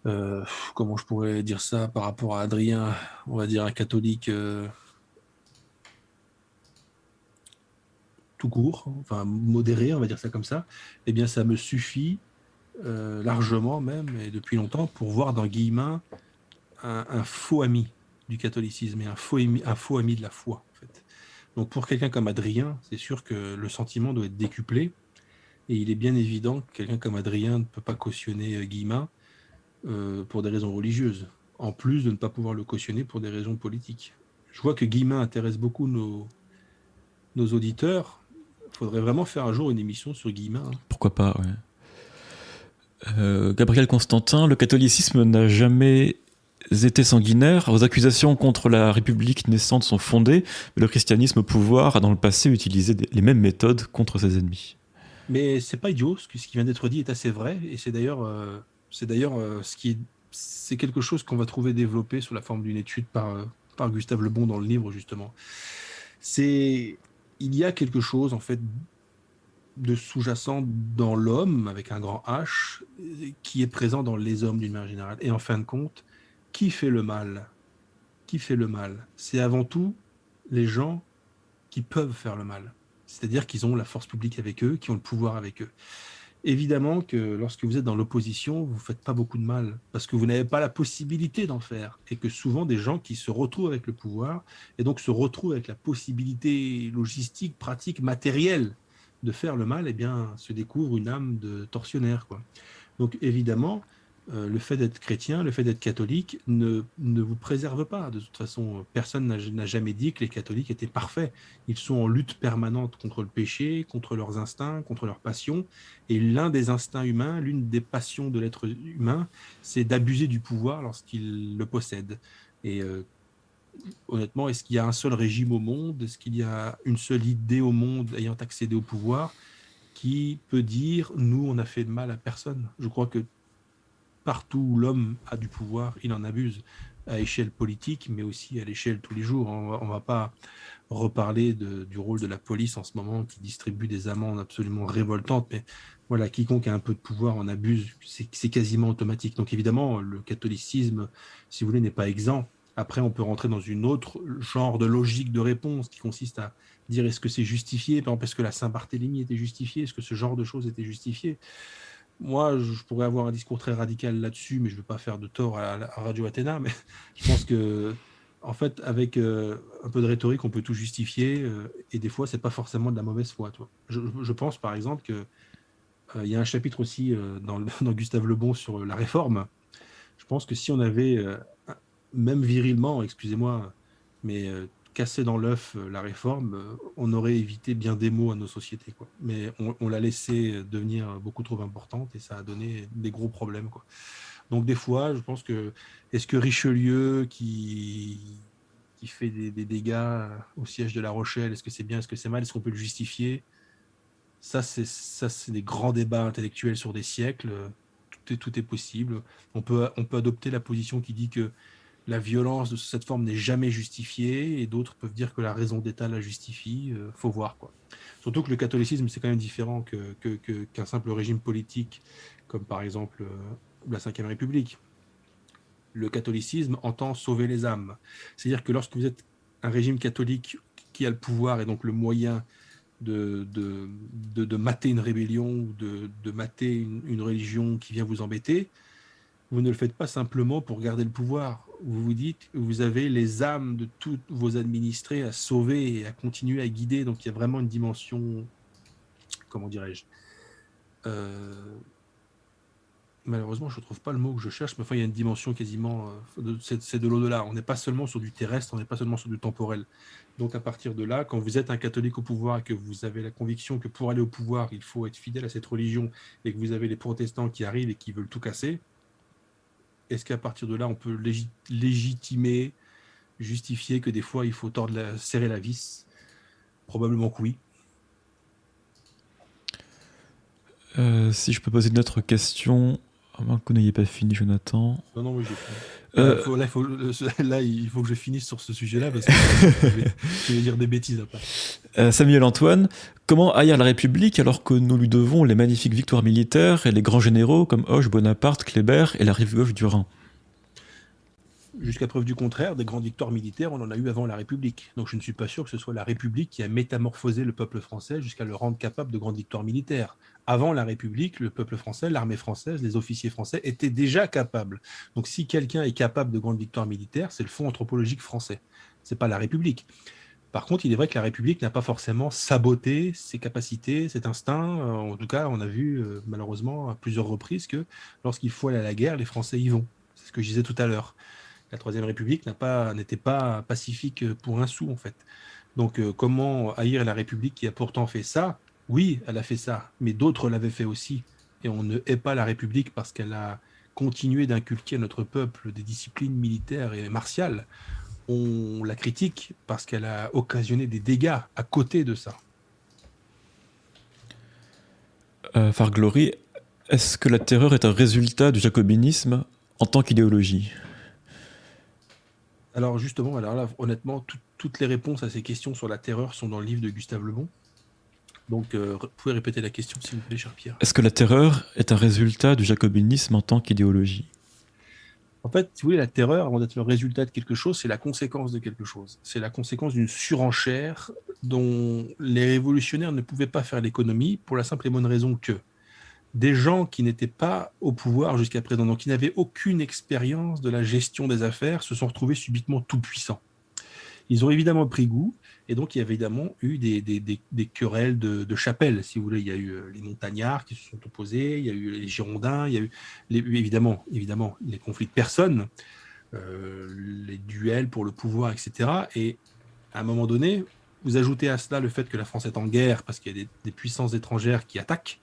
euh, comment je pourrais dire ça par rapport à Adrien On va dire un catholique euh, tout court, enfin modéré, on va dire ça comme ça. Eh bien, ça me suffit euh, largement même, et depuis longtemps, pour voir dans Guillemin un, faux ami du catholicisme et un faux, ami, un faux ami de la foi. En fait. Donc pour quelqu'un comme Adrien, c'est sûr que le sentiment doit être décuplé, et il est bien évident que quelqu'un comme Adrien ne peut pas cautionner euh, Guillemin euh, pour des raisons religieuses, en plus de ne pas pouvoir le cautionner pour des raisons politiques. Je vois que Guillemin intéresse beaucoup nos, nos auditeurs. Il faudrait vraiment faire un jour une émission sur Guillemin. Hein. Pourquoi pas, ouais. Euh, Gabriel Constantin, le catholicisme n'a jamais été sanguinaire. Vos accusations contre la République naissante sont fondées, mais le christianisme au pouvoir a dans le passé utilisé les mêmes méthodes contre ses ennemis. Mais c'est pas idiot, ce qui vient d'être dit est assez vrai, et c'est d'ailleurs, euh, c'est d'ailleurs euh, ce qui c'est quelque chose qu'on va trouver développé sous la forme d'une étude par, par Gustave Lebon dans le livre justement. C'est il y a quelque chose en fait de sous-jacent dans l'homme, avec un grand H, qui est présent dans les hommes d'une manière générale. Et en fin de compte, qui fait le mal? Qui fait le mal? C'est avant tout les gens qui peuvent faire le mal. C'est-à-dire qu'ils ont la force publique avec eux, qui ont le pouvoir avec eux. Évidemment que lorsque vous êtes dans l'opposition, vous ne faites pas beaucoup de mal, parce que vous n'avez pas la possibilité d'en faire. Et que souvent, des gens qui se retrouvent avec le pouvoir, et donc se retrouvent avec la possibilité logistique, pratique, matérielle de faire le mal, eh bien, se découvre une âme de tortionnaire. Quoi. Donc évidemment, euh, le fait d'être chrétien, le fait d'être catholique ne, ne, vous préserve pas. De toute façon, personne n'a jamais dit que les catholiques étaient parfaits. Ils sont en lutte permanente contre le péché, contre leurs instincts, contre leurs passions. Et l'un des instincts humains, l'une des passions de l'être humain, c'est d'abuser du pouvoir lorsqu'il le possède. Et euh, honnêtement, est-ce qu'il y a un seul régime au monde? Est-ce qu'il y a une seule idée au monde ayant accédé au pouvoir qui peut dire nous, on a fait de mal à personne? Je crois que partout où l'homme a du pouvoir, il en abuse à échelle politique, mais aussi à l'échelle tous les jours. On ne va pas reparler du rôle de la police en ce moment qui distribue des amendes absolument révoltantes, mais voilà, quiconque a un peu de pouvoir en abuse, c'est quasiment automatique. Donc évidemment, le catholicisme, si vous voulez, n'est pas exempt. Après, on peut rentrer dans une autre genre de logique de réponse qui consiste à dire est-ce que c'est justifié? Par exemple, est-ce que la Saint-Barthélemy était justifiée? Est-ce que ce genre de choses était justifié? Moi, je pourrais avoir un discours très radical là-dessus, mais je ne veux pas faire de tort à, Radio Athéna. Mais je pense que, en fait, avec euh, un peu de rhétorique, on peut tout justifier. Euh, et des fois, c'est pas forcément de la mauvaise foi. Toi. Je, pense, par exemple, que euh, il y a un chapitre aussi dans, dans, Gustave Lebon sur la réforme. Je pense que si on avait même virilement, excusez-moi, mais euh, casser dans l'œuf euh, la réforme, euh, on aurait évité bien des mots à nos sociétés. Mais on, l'a laissé devenir beaucoup trop importante et ça a donné des gros problèmes. Donc des fois, je pense que est-ce que Richelieu qui, qui fait des, dégâts au siège de La Rochelle, est-ce que c'est bien, est-ce que c'est mal, est-ce qu'on peut le justifier? Ça, c'est ça, c'est des grands débats intellectuels sur des siècles. Tout est, tout est possible. On peut, on peut adopter la position qui dit que la violence de cette forme n'est jamais justifiée et d'autres peuvent dire que la raison d'État la justifie. Euh, faut voir quoi. Surtout que le catholicisme c'est quand même différent qu'un simple régime politique comme par exemple la Ve République. Le catholicisme entend sauver les âmes. C'est-à-dire que lorsque vous êtes un régime catholique qui a le pouvoir et donc le moyen de, de, de, mater une rébellion ou de, mater une, religion qui vient vous embêter, vous ne le faites pas simplement pour garder le pouvoir. Vous vous dites, vous avez les âmes de tous vos administrés à sauver et à continuer à guider. Donc il y a vraiment une dimension, comment dirais-je, euh, malheureusement, je ne trouve pas le mot que je cherche, mais enfin, il y a une dimension quasiment. Euh, c'est de l'au-delà. On n'est pas seulement sur du terrestre, on n'est pas seulement sur du temporel. Donc, à partir de là, quand vous êtes un catholique au pouvoir et que vous avez la conviction que pour aller au pouvoir, il faut être fidèle à cette religion et que vous avez les protestants qui arrivent et qui veulent tout casser, est-ce qu'à partir de là, on peut légitimer, justifier que des fois, il faut tordre la, serrer la vis? Probablement que oui. Euh, si je peux poser une autre question, à moins que vous n'ayez pas fini, Jonathan. Non, non, oui, j'ai fini. Euh, là, il faut, là, il faut, que je finisse sur ce sujet-là parce que je, vais, dire des bêtises après. Euh, Samuel Antoine, comment haïr la République alors que nous lui devons les magnifiques victoires militaires et les grands généraux comme Hoche, Bonaparte, Kléber et la rive gauche du Rhin? Jusqu'à preuve du contraire, des grandes victoires militaires, on en a eu avant la République. Donc je ne suis pas sûr que ce soit la République qui a métamorphosé le peuple français jusqu'à le rendre capable de grandes victoires militaires avant la République, le peuple français, l'armée française, les officiers français étaient déjà capables. Donc si quelqu'un est capable de grandes victoires militaires, c'est le fonds anthropologique français. C'est pas la République. Par contre, il est vrai que la République n'a pas forcément saboté ses capacités, cet instinct. Euh, en tout cas, on a vu euh, malheureusement à plusieurs reprises que lorsqu'il faut aller à la guerre, les Français y vont. C'est ce que je disais tout à l'heure. La Troisième République n'était pas, pacifique pour un sou, en fait. Donc, euh, comment haïr la République qui a pourtant fait ça? Oui, elle a fait ça, mais d'autres l'avaient fait aussi. Et on ne hait pas la République parce qu'elle a continué d'inculquer à notre peuple des disciplines militaires et martiales. On la critique parce qu'elle a occasionné des dégâts à côté de ça. Euh, Farglory, est-ce que la terreur est un résultat du jacobinisme en tant qu'idéologie? Alors justement, alors là, honnêtement, toutes les réponses à ces questions sur la terreur sont dans le livre de Gustave Le Bon. Donc, euh, vous pouvez répéter la question, s'il vous plaît, cher Pierre. Est-ce que la terreur est un résultat du jacobinisme en tant qu'idéologie? En fait, si vous voulez, la terreur, avant d'être le résultat de quelque chose, c'est la conséquence de quelque chose. C'est la conséquence d'une surenchère dont les révolutionnaires ne pouvaient pas faire l'économie pour la simple et bonne raison que des gens qui n'étaient pas au pouvoir jusqu'à présent, donc qui n'avaient aucune expérience de la gestion des affaires, se sont retrouvés subitement tout puissants. Ils ont évidemment pris goût, et donc, il y avait évidemment eu des, des, querelles de, de chapelles, si vous voulez. Il y a eu euh, les montagnards qui se sont opposés, il y a eu les Girondins, il y a eu évidemment, évidemment les conflits de personnes, euh, les duels pour le pouvoir, etc. Et à un moment donné, vous ajoutez à cela le fait que la France est en guerre parce qu'il y a des, puissances étrangères qui attaquent,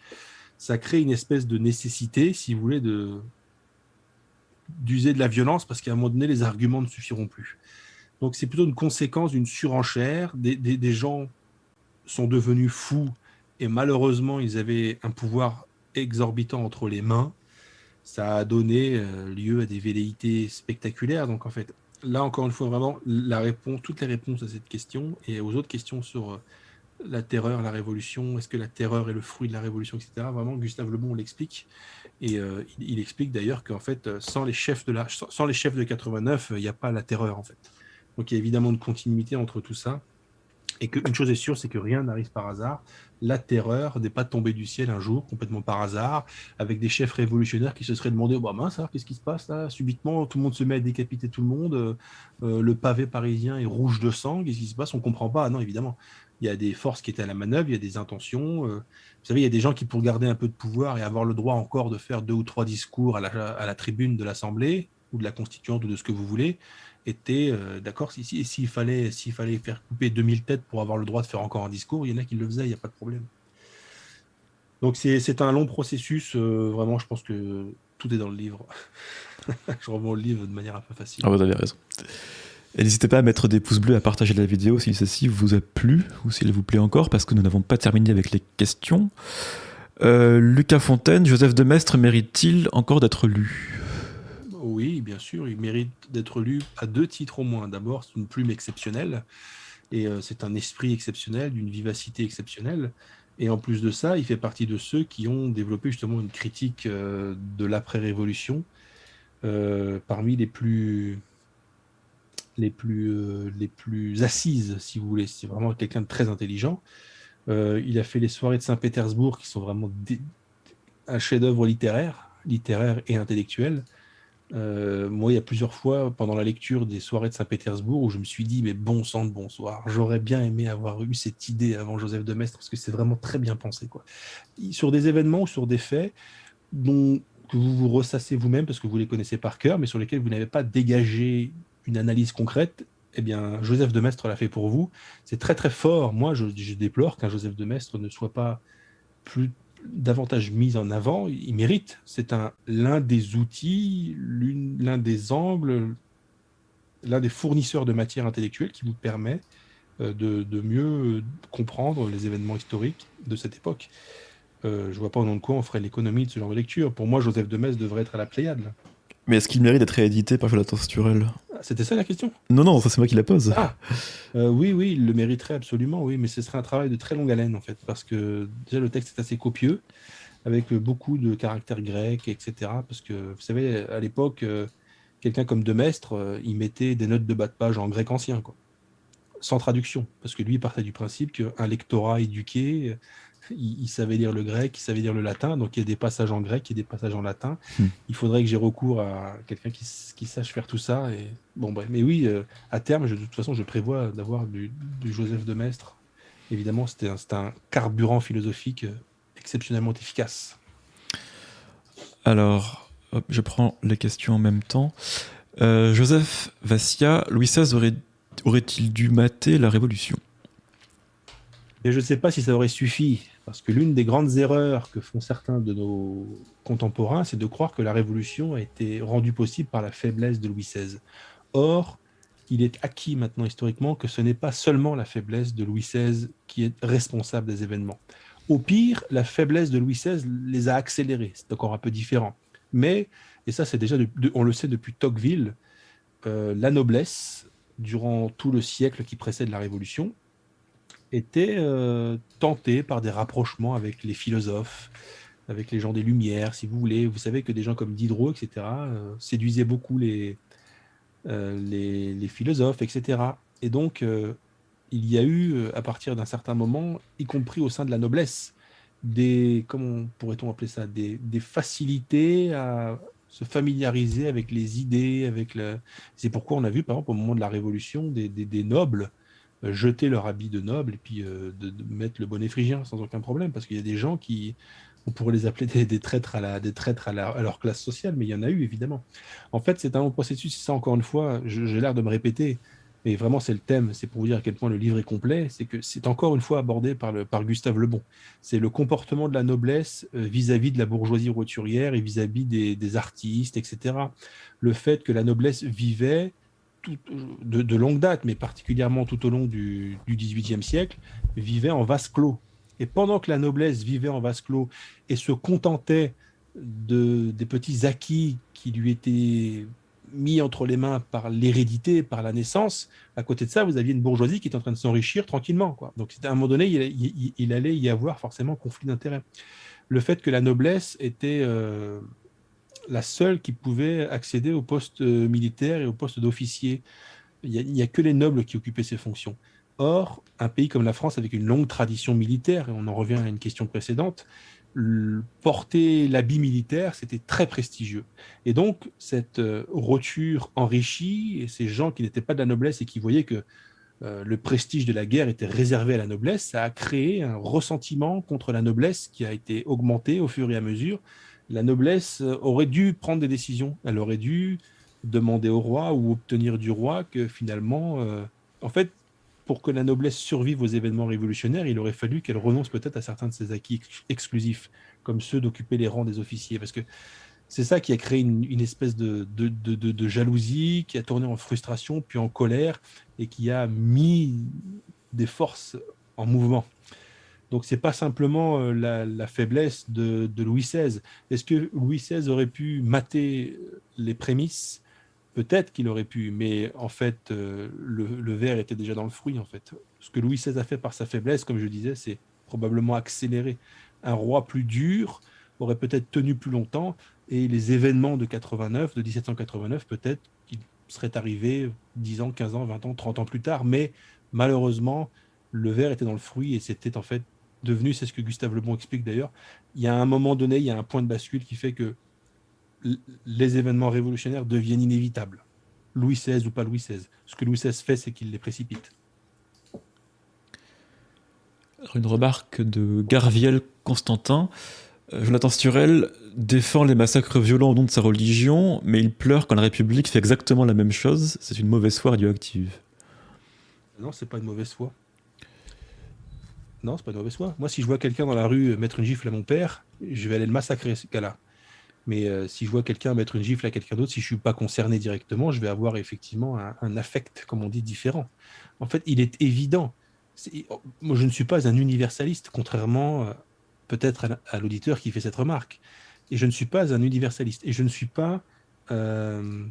ça crée une espèce de nécessité, si vous voulez, d'user de la violence parce qu'à un moment donné, les arguments ne suffiront plus. Donc c'est plutôt une conséquence d'une surenchère. Des, gens sont devenus fous et malheureusement ils avaient un pouvoir exorbitant entre les mains. Ça a donné euh, lieu à des velléités spectaculaires. Donc en fait, là encore une fois, vraiment, toutes les réponses à cette question et aux autres questions sur euh, la terreur, la révolution, est-ce que la terreur est le fruit de la révolution, etc. Vraiment, Gustave Lebon l'explique. Et euh, il, explique d'ailleurs qu'en fait, sans les chefs de la, sans les chefs de 89, il n'y a pas la terreur en fait. Donc il y a évidemment une continuité entre tout ça. Et qu'une chose est sûre, c'est que rien n'arrive par hasard. La terreur n'est pas tombée du ciel un jour, complètement par hasard, avec des chefs révolutionnaires qui se seraient demandé oh, bah mince, qu'est-ce qui se passe là? Subitement, tout le monde se met à décapiter tout le monde. Euh, euh, le pavé parisien est rouge de sang. Qu'est-ce qui se passe? On ne comprend pas. non, évidemment. Il y a des forces qui étaient à la manœuvre, il y a des intentions. Euh, vous savez, il y a des gens qui, pour garder un peu de pouvoir et avoir le droit encore de faire deux ou trois discours à la, tribune de l'Assemblée ou de la Constituante ou de ce que vous voulez, était euh, d'accord. S'il si, fallait, s'il fallait faire couper 2000 têtes pour avoir le droit de faire encore un discours, il y en a qui le faisaient, il n'y a pas de problème. Donc c'est un long processus. Euh, vraiment, je pense que tout est dans le livre. je revois le livre de manière un peu facile. Ah, vous avez raison. Et n'hésitez pas à mettre des pouces bleus, à partager la vidéo si celle-ci vous a plu ou s'il vous plaît encore, parce que nous n'avons pas terminé avec les questions. Euh, Lucas Fontaine, Joseph de Maistre mérite-t-il encore d'être lu? Oui, bien sûr, il mérite d'être lu à deux titres au moins. D'abord, c'est une plume exceptionnelle et euh, c'est un esprit exceptionnel, d'une vivacité exceptionnelle. Et en plus de ça, il fait partie de ceux qui ont développé justement une critique euh, de l'après-révolution parmi les plus, les, plus, euh, les plus assises, si vous voulez. C'est vraiment quelqu'un de très intelligent. il a fait les soirées de Saint-Pétersbourg qui sont vraiment un chef-d'œuvre littéraire, littéraire et intellectuel. Euh, moi, il y a plusieurs fois pendant la lecture des soirées de Saint-Pétersbourg où je me suis dit, mais bon sang de bonsoir, j'aurais bien aimé avoir eu cette idée avant Joseph de Maistre parce que c'est vraiment très bien pensé. Quoi. Sur des événements ou sur des faits dont, que vous vous ressassez vous-même parce que vous les connaissez par cœur, mais sur lesquels vous n'avez pas dégagé une analyse concrète, eh bien, Joseph de Maistre l'a fait pour vous. C'est très très fort. Moi, je, déplore qu'un Joseph de Maistre ne soit pas plus davantage mise en avant, il mérite. C'est un l'un des outils, l'un des angles, l'un des fournisseurs de matière intellectuelle qui vous permet euh, de, mieux comprendre les événements historiques de cette époque. Euh, je vois pas au nom de quoi on ferait l'économie de ce genre de lecture. Pour moi, Joseph de Metz devrait être à la Pléiade. Mais est-ce qu'il mérite d'être réédité par Jonathan Sturel ah, C'était ça la question? Non, non, ça c'est moi qui la pose. Ah euh, Oui, oui, il le mériterait absolument, oui, mais ce serait un travail de très longue haleine en fait, parce que déjà le texte est assez copieux, avec beaucoup de caractères grecs, etc. Parce que vous savez, à l'époque, euh, quelqu'un comme Demestre, euh, il mettait des notes de bas de page en grec ancien, quoi, sans traduction, parce que lui il partait du principe qu'un lectorat éduqué il, savait lire le grec, il savait lire le latin, donc il y a des passages en grec, il y a des passages en latin. Hmm. Il faudrait que j'ai recours à quelqu'un qui, sache faire tout ça. Et bon, bref. Mais oui, euh, à terme, de toute façon, je prévois d'avoir du, Joseph de Maistre. Évidemment, c'était un, carburant philosophique euh, exceptionnellement efficace. Alors, je prends les questions en même temps. Euh, Joseph Vassia, Louis XVI aurait, aurait-il dû mater la Révolution? Et je ne sais pas si ça aurait suffi. Parce que l'une des grandes erreurs que font certains de nos contemporains, c'est de croire que la Révolution a été rendue possible par la faiblesse de Louis XVI. Or, il est acquis maintenant historiquement que ce n'est pas seulement la faiblesse de Louis XVI qui est responsable des événements. Au pire, la faiblesse de Louis XVI les a accélérés. C'est encore un peu différent. Mais, et ça c'est déjà, on le sait depuis Tocqueville, euh, la noblesse, durant tout le siècle qui précède la Révolution, était euh, tenté par des rapprochements avec les philosophes, avec les gens des Lumières, si vous voulez. Vous savez que des gens comme Diderot, etc., euh, séduisaient beaucoup les, euh, les, philosophes, etc. Et donc, il y a eu, à partir d'un certain moment, y compris au sein de la noblesse, des, comment pourrait-on appeler ça, des, des, facilités à se familiariser avec les idées, avec le... C'est pourquoi on a vu, par exemple, au moment de la Révolution, des, des, nobles euh, jeter leur habit de noble et puis euh, de, mettre le bonnet phrygien sans aucun problème, parce qu'il y a des gens qui, on pourrait les appeler des, traîtres, à, la, des traîtres à, leur classe sociale, mais il y en a eu évidemment. En fait, c'est un long processus, ça encore une fois, j'ai l'air de me répéter, mais vraiment c'est le thème, c'est pour vous dire à quel point le livre est complet, c'est que c'est encore une fois abordé par, le, par Gustave Lebon. C'est le comportement de la noblesse euh, vis-à-vis de la bourgeoisie roturière et vis-à-vis des, artistes, etc. Le fait que la noblesse vivait de, longue date, mais particulièrement tout au long du, XVIIIe siècle, vivait en vase clos. Et pendant que la noblesse vivait en vase clos et se contentait de, des petits acquis qui lui étaient mis entre les mains par l'hérédité, par la naissance, à côté de ça, vous aviez une bourgeoisie qui était en train de s'enrichir tranquillement. Donc à un moment donné, il, allait y avoir forcément conflit d'intérêts. Le fait que la noblesse était... Euh, la seule qui pouvait accéder au poste euh, militaire et au poste d'officier. Il n'y a, que les nobles qui occupaient ces fonctions. Or, un pays comme la France, avec une longue tradition militaire, et on en revient à une question précédente, porter l'habit militaire, c'était très prestigieux. Et donc, cette euh, roture enrichie, et ces gens qui n'étaient pas de la noblesse et qui voyaient que euh, le prestige de la guerre était réservé à la noblesse, ça a créé un ressentiment contre la noblesse qui a été augmenté au fur et à mesure la noblesse euh, aurait dû prendre des décisions. Elle aurait dû demander au roi ou obtenir du roi que finalement, euh, en fait, pour que la noblesse survive aux événements révolutionnaires, il aurait fallu qu'elle renonce peut-être à certains de ses acquis exclusifs, comme ceux d'occuper les rangs des officiers. Parce que c'est ça qui a créé une, espèce de, de, jalousie, qui a tourné en frustration, puis en colère, et qui a mis des forces en mouvement. Donc c'est pas simplement euh, la, faiblesse de, Louis XVI. Est-ce que Louis XVI aurait pu mater les prémices? Peut-être qu'il aurait pu, mais en fait, euh, le, verre était déjà dans le fruit. En fait, ce que Louis XVI a fait par sa faiblesse, comme je disais, c'est probablement accéléré. Un roi plus dur aurait peut-être tenu plus longtemps et les événements de 89, de 1789, peut-être qu'ils seraient arrivés 10 ans, 15 ans, 20 ans, 30 ans plus tard. Mais malheureusement, le verre était dans le fruit et c'était en fait devenu, c'est ce que Gustave Le Bon explique d'ailleurs, il y a un moment donné, il y a un point de bascule qui fait que les événements révolutionnaires deviennent inévitables. Louis XVI ou pas Louis XVI. Ce que Louis XVI fait, c'est qu'il les précipite. une remarque de Garviel Constantin. Euh, Jonathan Sturel défend les massacres violents au nom de sa religion, mais il pleure quand la République fait exactement la même chose. C'est une mauvaise foi radioactive. Non, c'est pas une mauvaise foi. Non, c'est pas une mauvaise foi. Moi, si je vois quelqu'un dans la rue mettre une gifle à mon père, je vais aller le massacrer, ce cas-là. Mais euh, si je vois quelqu'un mettre une gifle à quelqu'un d'autre, si je suis pas concerné directement, je vais avoir effectivement un, affect, comme on dit, différent. En fait, il est évident. moi, je ne suis pas un universaliste, contrairement euh, peut-être à, l'auditeur qui fait cette remarque. Et je ne suis pas un universaliste. Et je ne suis pas euh,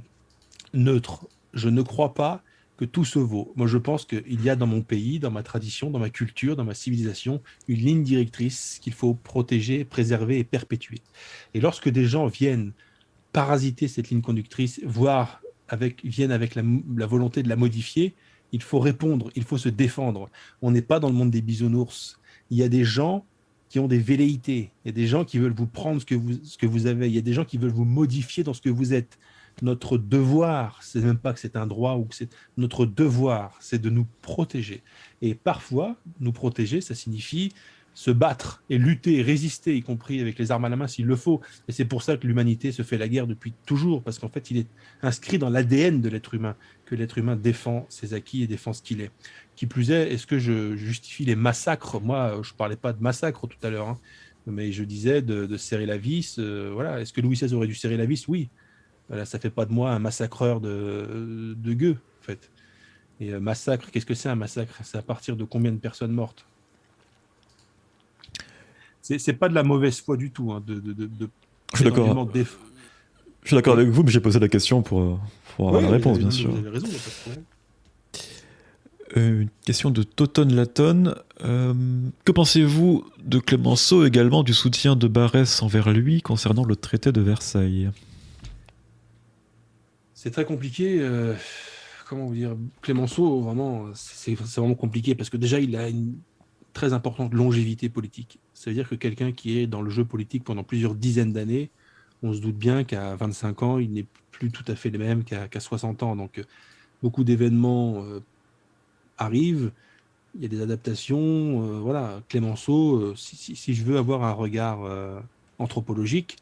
neutre. Je ne crois pas que tout se vaut. Moi, je pense qu'il y a dans mon pays, dans ma tradition, dans ma culture, dans ma civilisation, une ligne directrice qu'il faut protéger, préserver et perpétuer. Et lorsque des gens viennent parasiter cette ligne conductrice, voire viennent avec la, volonté de la modifier, il faut répondre, il faut se défendre. On n'est pas dans le monde des bisounours. Il y a des gens qui ont des velléités, il y a des gens qui veulent vous prendre ce que vous, ce que vous avez, il y a des gens qui veulent vous modifier dans ce que vous êtes notre devoir, c'est même pas que c'est un droit ou que c'est notre devoir, c'est de nous protéger. Et parfois, nous protéger, ça signifie se battre et lutter, résister, y compris avec les armes à la main s'il le faut. Et c'est pour ça que l'humanité se fait la guerre depuis toujours, parce qu'en fait, il est inscrit dans l'ADN de l'être humain, que l'être humain défend ses acquis et défend ce qu'il est. Qui plus est, est-ce que je justifie les massacres? Moi, je parlais pas de massacre tout à l'heure, hein, mais je disais de, serrer la vis. Euh, voilà. Est-ce que Louis XVI aurait dû serrer la vis? Oui. Voilà, ça fait pas de moi un massacreur de, de gueux, en fait. Et euh, massacre, qu'est-ce que c'est un massacre? C'est à partir de combien de personnes mortes? C'est pas de la mauvaise foi du tout. Hein, de, de, je suis d'accord. Je suis d'accord avec vous, mais j'ai posé la question pour, pour avoir la réponse, bien sûr. Vous avez raison, euh, une question de Toton Laton. Euh, que pensez-vous de Clémenceau également du soutien de Barès envers lui concernant le traité de Versailles? C'est très compliqué. Euh, comment vous dire Clémenceau, vraiment, c'est vraiment compliqué parce que déjà, il a une très importante longévité politique. Ça veut dire que quelqu'un qui est dans le jeu politique pendant plusieurs dizaines d'années, on se doute bien qu'à 25 ans, il n'est plus tout à fait le même qu'à 60 ans. Donc, beaucoup d'événements euh, arrivent. Il y a des adaptations. Euh, voilà, Clémenceau, si, si, je veux avoir un regard anthropologique,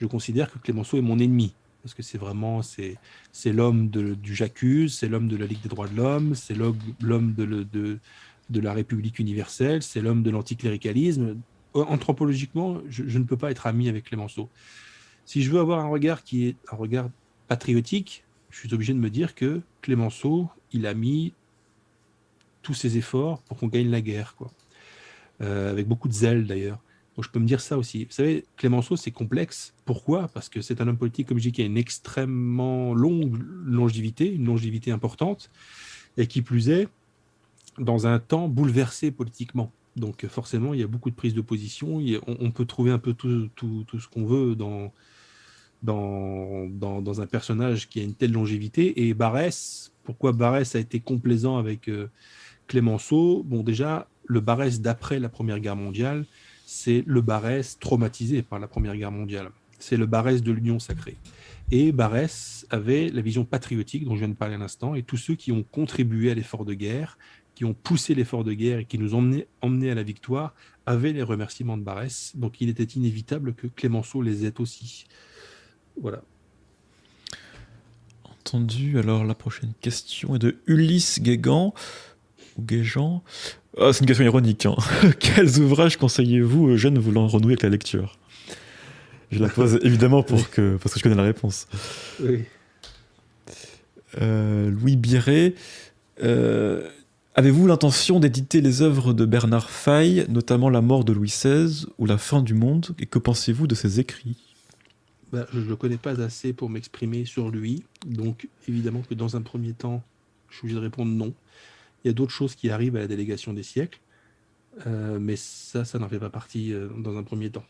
je considère que Clémenceau est mon ennemi parce que c'est vraiment c'est l'homme du J'accuse, c'est l'homme de la Ligue des droits de l'homme, c'est l'homme de, la République universelle, c'est l'homme de l'anticléricalisme. Anthropologiquement, je, ne peux pas être ami avec Clémenceau. Si je veux avoir un regard qui est un regard patriotique, je suis obligé de me dire que Clémenceau, il a mis tous ses efforts pour qu'on gagne la guerre, quoi. Euh, avec beaucoup de zèle d'ailleurs. Je peux me dire ça aussi. Vous savez, Clémenceau, c'est complexe. Pourquoi? Parce que c'est un homme politique, comme je dis, qui a une extrêmement longue longévité, une longévité importante, et qui plus est, dans un temps bouleversé politiquement. Donc forcément, il y a beaucoup de prises de position. on, peut trouver un peu tout ce qu'on veut dans, dans, dans, un personnage qui a une telle longévité. Et Barès, pourquoi Barès a été complaisant avec euh, Clémenceau? Bon, déjà, le Barès d'après la Première Guerre mondiale, c'est le Barès traumatisé par la Première Guerre mondiale. C'est le Barès de l'Union sacrée. Et Barès avait la vision patriotique dont je viens de parler à l'instant, et tous ceux qui ont contribué à l'effort de guerre, qui ont poussé l'effort de guerre et qui nous ont emmenés, à la victoire, avaient les remerciements de Barès. Donc il était inévitable que Clémenceau les ait aussi. Voilà. Entendu. Alors la prochaine question est de Ulysse Guégan ou Guégan. Ah, c'est une question ironique. Hein. Quels ouvrages conseillez-vous aux jeunes voulant renouer avec la lecture? Je la pose évidemment pour que, parce que je connais la réponse. Oui. Euh, Louis Biret, euh, avez-vous l'intention d'éditer les œuvres de Bernard Faye, notamment La mort de Louis XVI ou La fin du monde? Et que pensez-vous de ses écrits? Bah, Je ne le connais pas assez pour m'exprimer sur lui. Donc évidemment que dans un premier temps, je suis obligé de répondre non. Il y a d'autres choses qui arrivent à la délégation des siècles. mais ça, ça n'en fait pas partie dans un premier temps.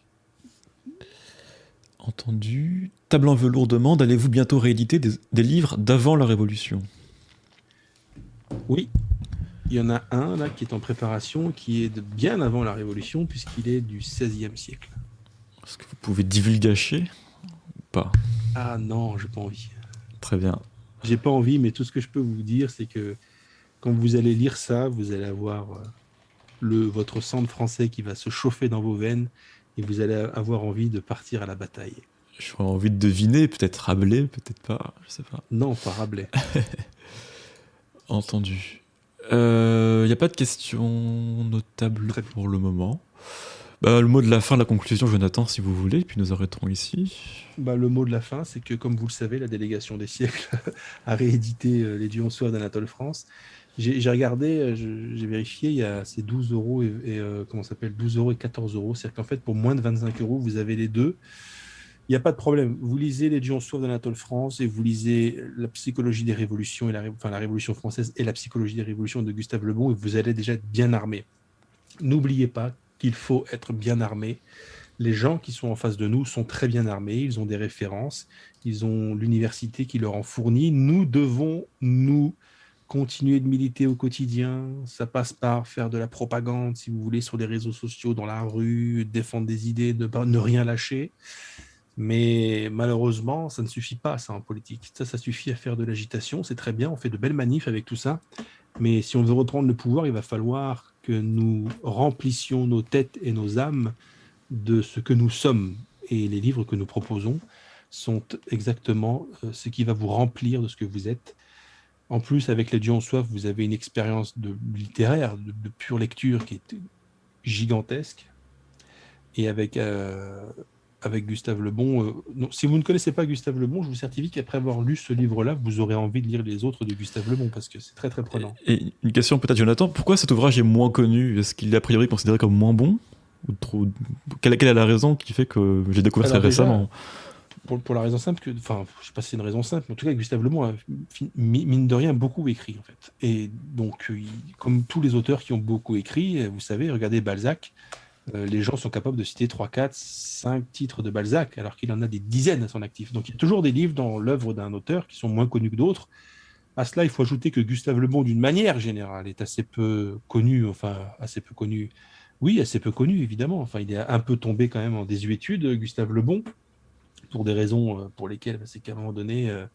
Entendu. Table en velours demande allez-vous bientôt rééditer des, livres d'avant la Révolution? Oui. Il y en a un là qui est en préparation, qui est de bien avant la Révolution, puisqu'il est du XVIe siècle. Est-ce que vous pouvez divulgacher ou pas? Ah non, j'ai pas envie. Très bien. J'ai pas envie, mais tout ce que je peux vous dire, c'est que quand vous allez lire ça, vous allez avoir euh, le, votre sang français qui va se chauffer dans vos veines et vous allez avoir envie de partir à la bataille. J'aurais envie de deviner, peut-être Rabelais, peut-être pas, je sais pas. Non, pas Rabelais. Entendu. Il euh, n'y a pas de questions notables pour le moment. Bah, le mot de la fin, la conclusion, Jonathan, si vous voulez, puis nous arrêterons ici. Bah, le mot de la fin, c'est que, comme vous le savez, la délégation des siècles a réédité euh, Les Dieux soif d'Anatole France. J'ai regardé, euh, j'ai vérifié, il y a ces 12 euros et, euh, comment s'appelle 12 euros et 14 euros. C'est-à-dire qu'en fait, pour moins de 25 euros, vous avez les deux. Il n'y a pas de problème. Vous lisez Les Dieux soif d'Anatole France et vous lisez La psychologie des révolutions et la, enfin, la Révolution française et la psychologie des révolutions de Gustave Le Bon et vous allez déjà être bien armé. N'oubliez pas qu'il faut être bien armé. Les gens qui sont en face de nous sont très bien armés, ils ont des références, ils ont l'université qui leur en fournit. Nous devons nous continuer de militer au quotidien. Ça passe par faire de la propagande, si vous voulez, sur les réseaux sociaux, dans la rue, défendre des idées, ne, ne rien lâcher. Mais malheureusement, ça ne suffit pas, ça, en politique. Ça, ça suffit à faire de l'agitation. C'est très bien, on fait de belles manifs avec tout ça. Mais si on veut reprendre le pouvoir, il va falloir que nous remplissions nos têtes et nos âmes de ce que nous sommes. Et les livres que nous proposons sont exactement euh, ce qui va vous remplir de ce que vous êtes. En plus, avec Les Dieux en soif, vous avez une expérience de littéraire, de, pure lecture qui est gigantesque. Et avec, euh, avec Gustave Lebon, euh, si vous ne connaissez pas Gustave Lebon, je vous certifie qu'après avoir lu ce livre-là, vous aurez envie de lire les autres de Gustave Lebon parce que c'est très très prenant. Et une question peut-être, Jonathan, pourquoi cet ouvrage est moins connu? Est-ce qu'il est a priori considéré comme moins bon? Ou trop... quelle, est la raison qui fait que j'ai découvert ça récemment? Pour, la raison simple que, enfin, je sais pas si c'est une raison simple, mais en tout cas, Gustave Le Bon a, mine de rien, beaucoup écrit, en fait. Et donc, euh, comme tous les auteurs qui ont beaucoup écrit, vous savez, regardez Balzac, euh, les gens sont capables de citer 3, 4, 5 titres de Balzac, alors qu'il en a des dizaines à son actif. Donc, il y a toujours des livres dans l'œuvre d'un auteur qui sont moins connus que d'autres. À cela, il faut ajouter que Gustave Le Bon, d'une manière générale, est assez peu connu, enfin, assez peu connu. Oui, assez peu connu, évidemment. Enfin, il est un peu tombé quand même en désuétude, Gustave Le Bon pour des raisons euh, pour lesquelles bah, c'est qu'à un moment donné, euh,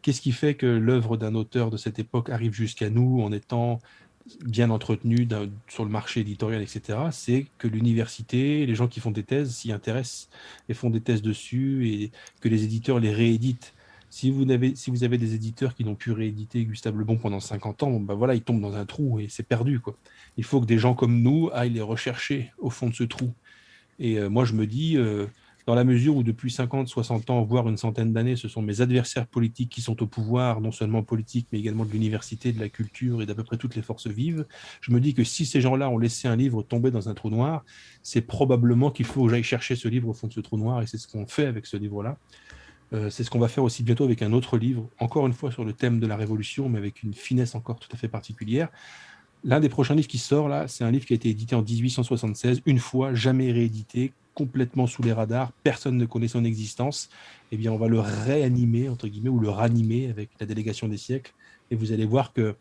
qu'est-ce qui fait que l'œuvre d'un auteur de cette époque arrive jusqu'à nous en étant bien entretenu sur le marché éditorial, etc., c'est que l'université, les gens qui font des thèses s'y intéressent et font des thèses dessus et que les éditeurs les rééditent. Si vous avez, si vous avez des éditeurs qui n'ont pu rééditer Gustave Le Bon pendant 50 ans, bah voilà, ils tombent dans un trou et c'est perdu. Quoi. Il faut que des gens comme nous aillent les rechercher au fond de ce trou. Et euh, moi, je me dis, dans la mesure où depuis 50, 60 ans, voire une centaine d'années, ce sont mes adversaires politiques qui sont au pouvoir, non seulement politiques, mais également de l'université, de la culture et d'à peu près toutes les forces vives, je me dis que si ces gens-là ont laissé un livre tomber dans un trou noir, c'est probablement qu'il faut que j'aille chercher ce livre au fond de ce trou noir, et c'est ce qu'on fait avec ce livre-là. Euh, c'est ce qu'on va faire aussi bientôt avec un autre livre, encore une fois sur le thème de la Révolution, mais avec une finesse encore tout à fait particulière. L'un des prochains livres qui sort là, c'est un livre qui a été édité en 1876, une fois, jamais réédité, complètement sous les radars, personne ne connaît son existence, eh bien on va le réanimer, entre guillemets, ou le ranimer avec la délégation des siècles. Et vous allez voir que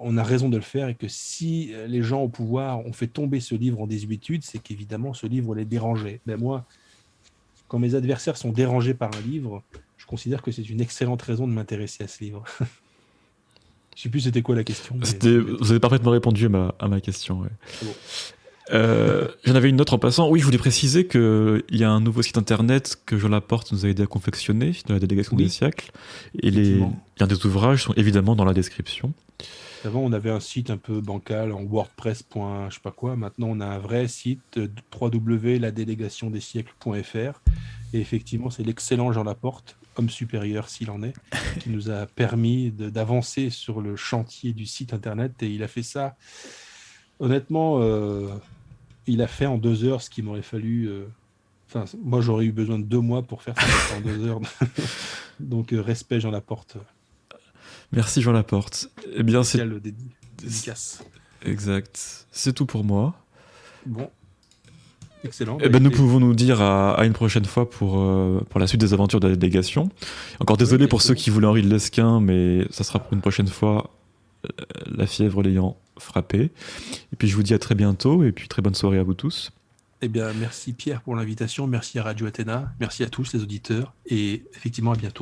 on a raison de le faire et que si les gens au pouvoir ont fait tomber ce livre en désuétude, c'est qu'évidemment ce livre les dérangeait. Ben, moi, quand mes adversaires sont dérangés par un livre, je considère que c'est une excellente raison de m'intéresser à ce livre. je sais plus c'était quoi la question. Vous avez parfaitement répondu à ma, à ma question. Euh, j'en avais une autre en passant. Oui, je voulais préciser qu'il y a un nouveau site internet que Jean Laporte nous a aidé à confectionner dans la délégation des siècles. Et les, a des ouvrages sont évidemment dans la description. Avant, on avait un site un peu bancal en WordPress. je sais pas quoi. Maintenant, on a un vrai site www.ladélégationdesiècles.fr. Et effectivement, c'est l'excellent Jean Laporte, homme supérieur s'il en est, qui nous a permis d'avancer sur le chantier du site internet. Et il a fait ça, honnêtement, euh, il a fait en deux heures ce qui m'aurait fallu. Euh, enfin, moi, j'aurais eu besoin de deux mois pour faire ça en deux heures. Donc, euh, respect Jean Laporte. Merci Jean Laporte. Eh bien, c'est. dédicace. Exact. C'est tout pour moi. Bon. Excellent. Eh ben, nous pouvons nous dire à, une prochaine fois pour, euh, pour la suite des aventures de la délégation. Encore désolé pour ceux qui voulaient Henri de Lesquin, mais ça sera pour une prochaine fois, euh, la fièvre l'ayant frappé. Et puis je vous dis à très bientôt, et puis très bonne soirée à vous tous. Eh bien, merci Pierre pour l'invitation, merci à Radio Athéna, merci à tous les auditeurs, et effectivement à bientôt.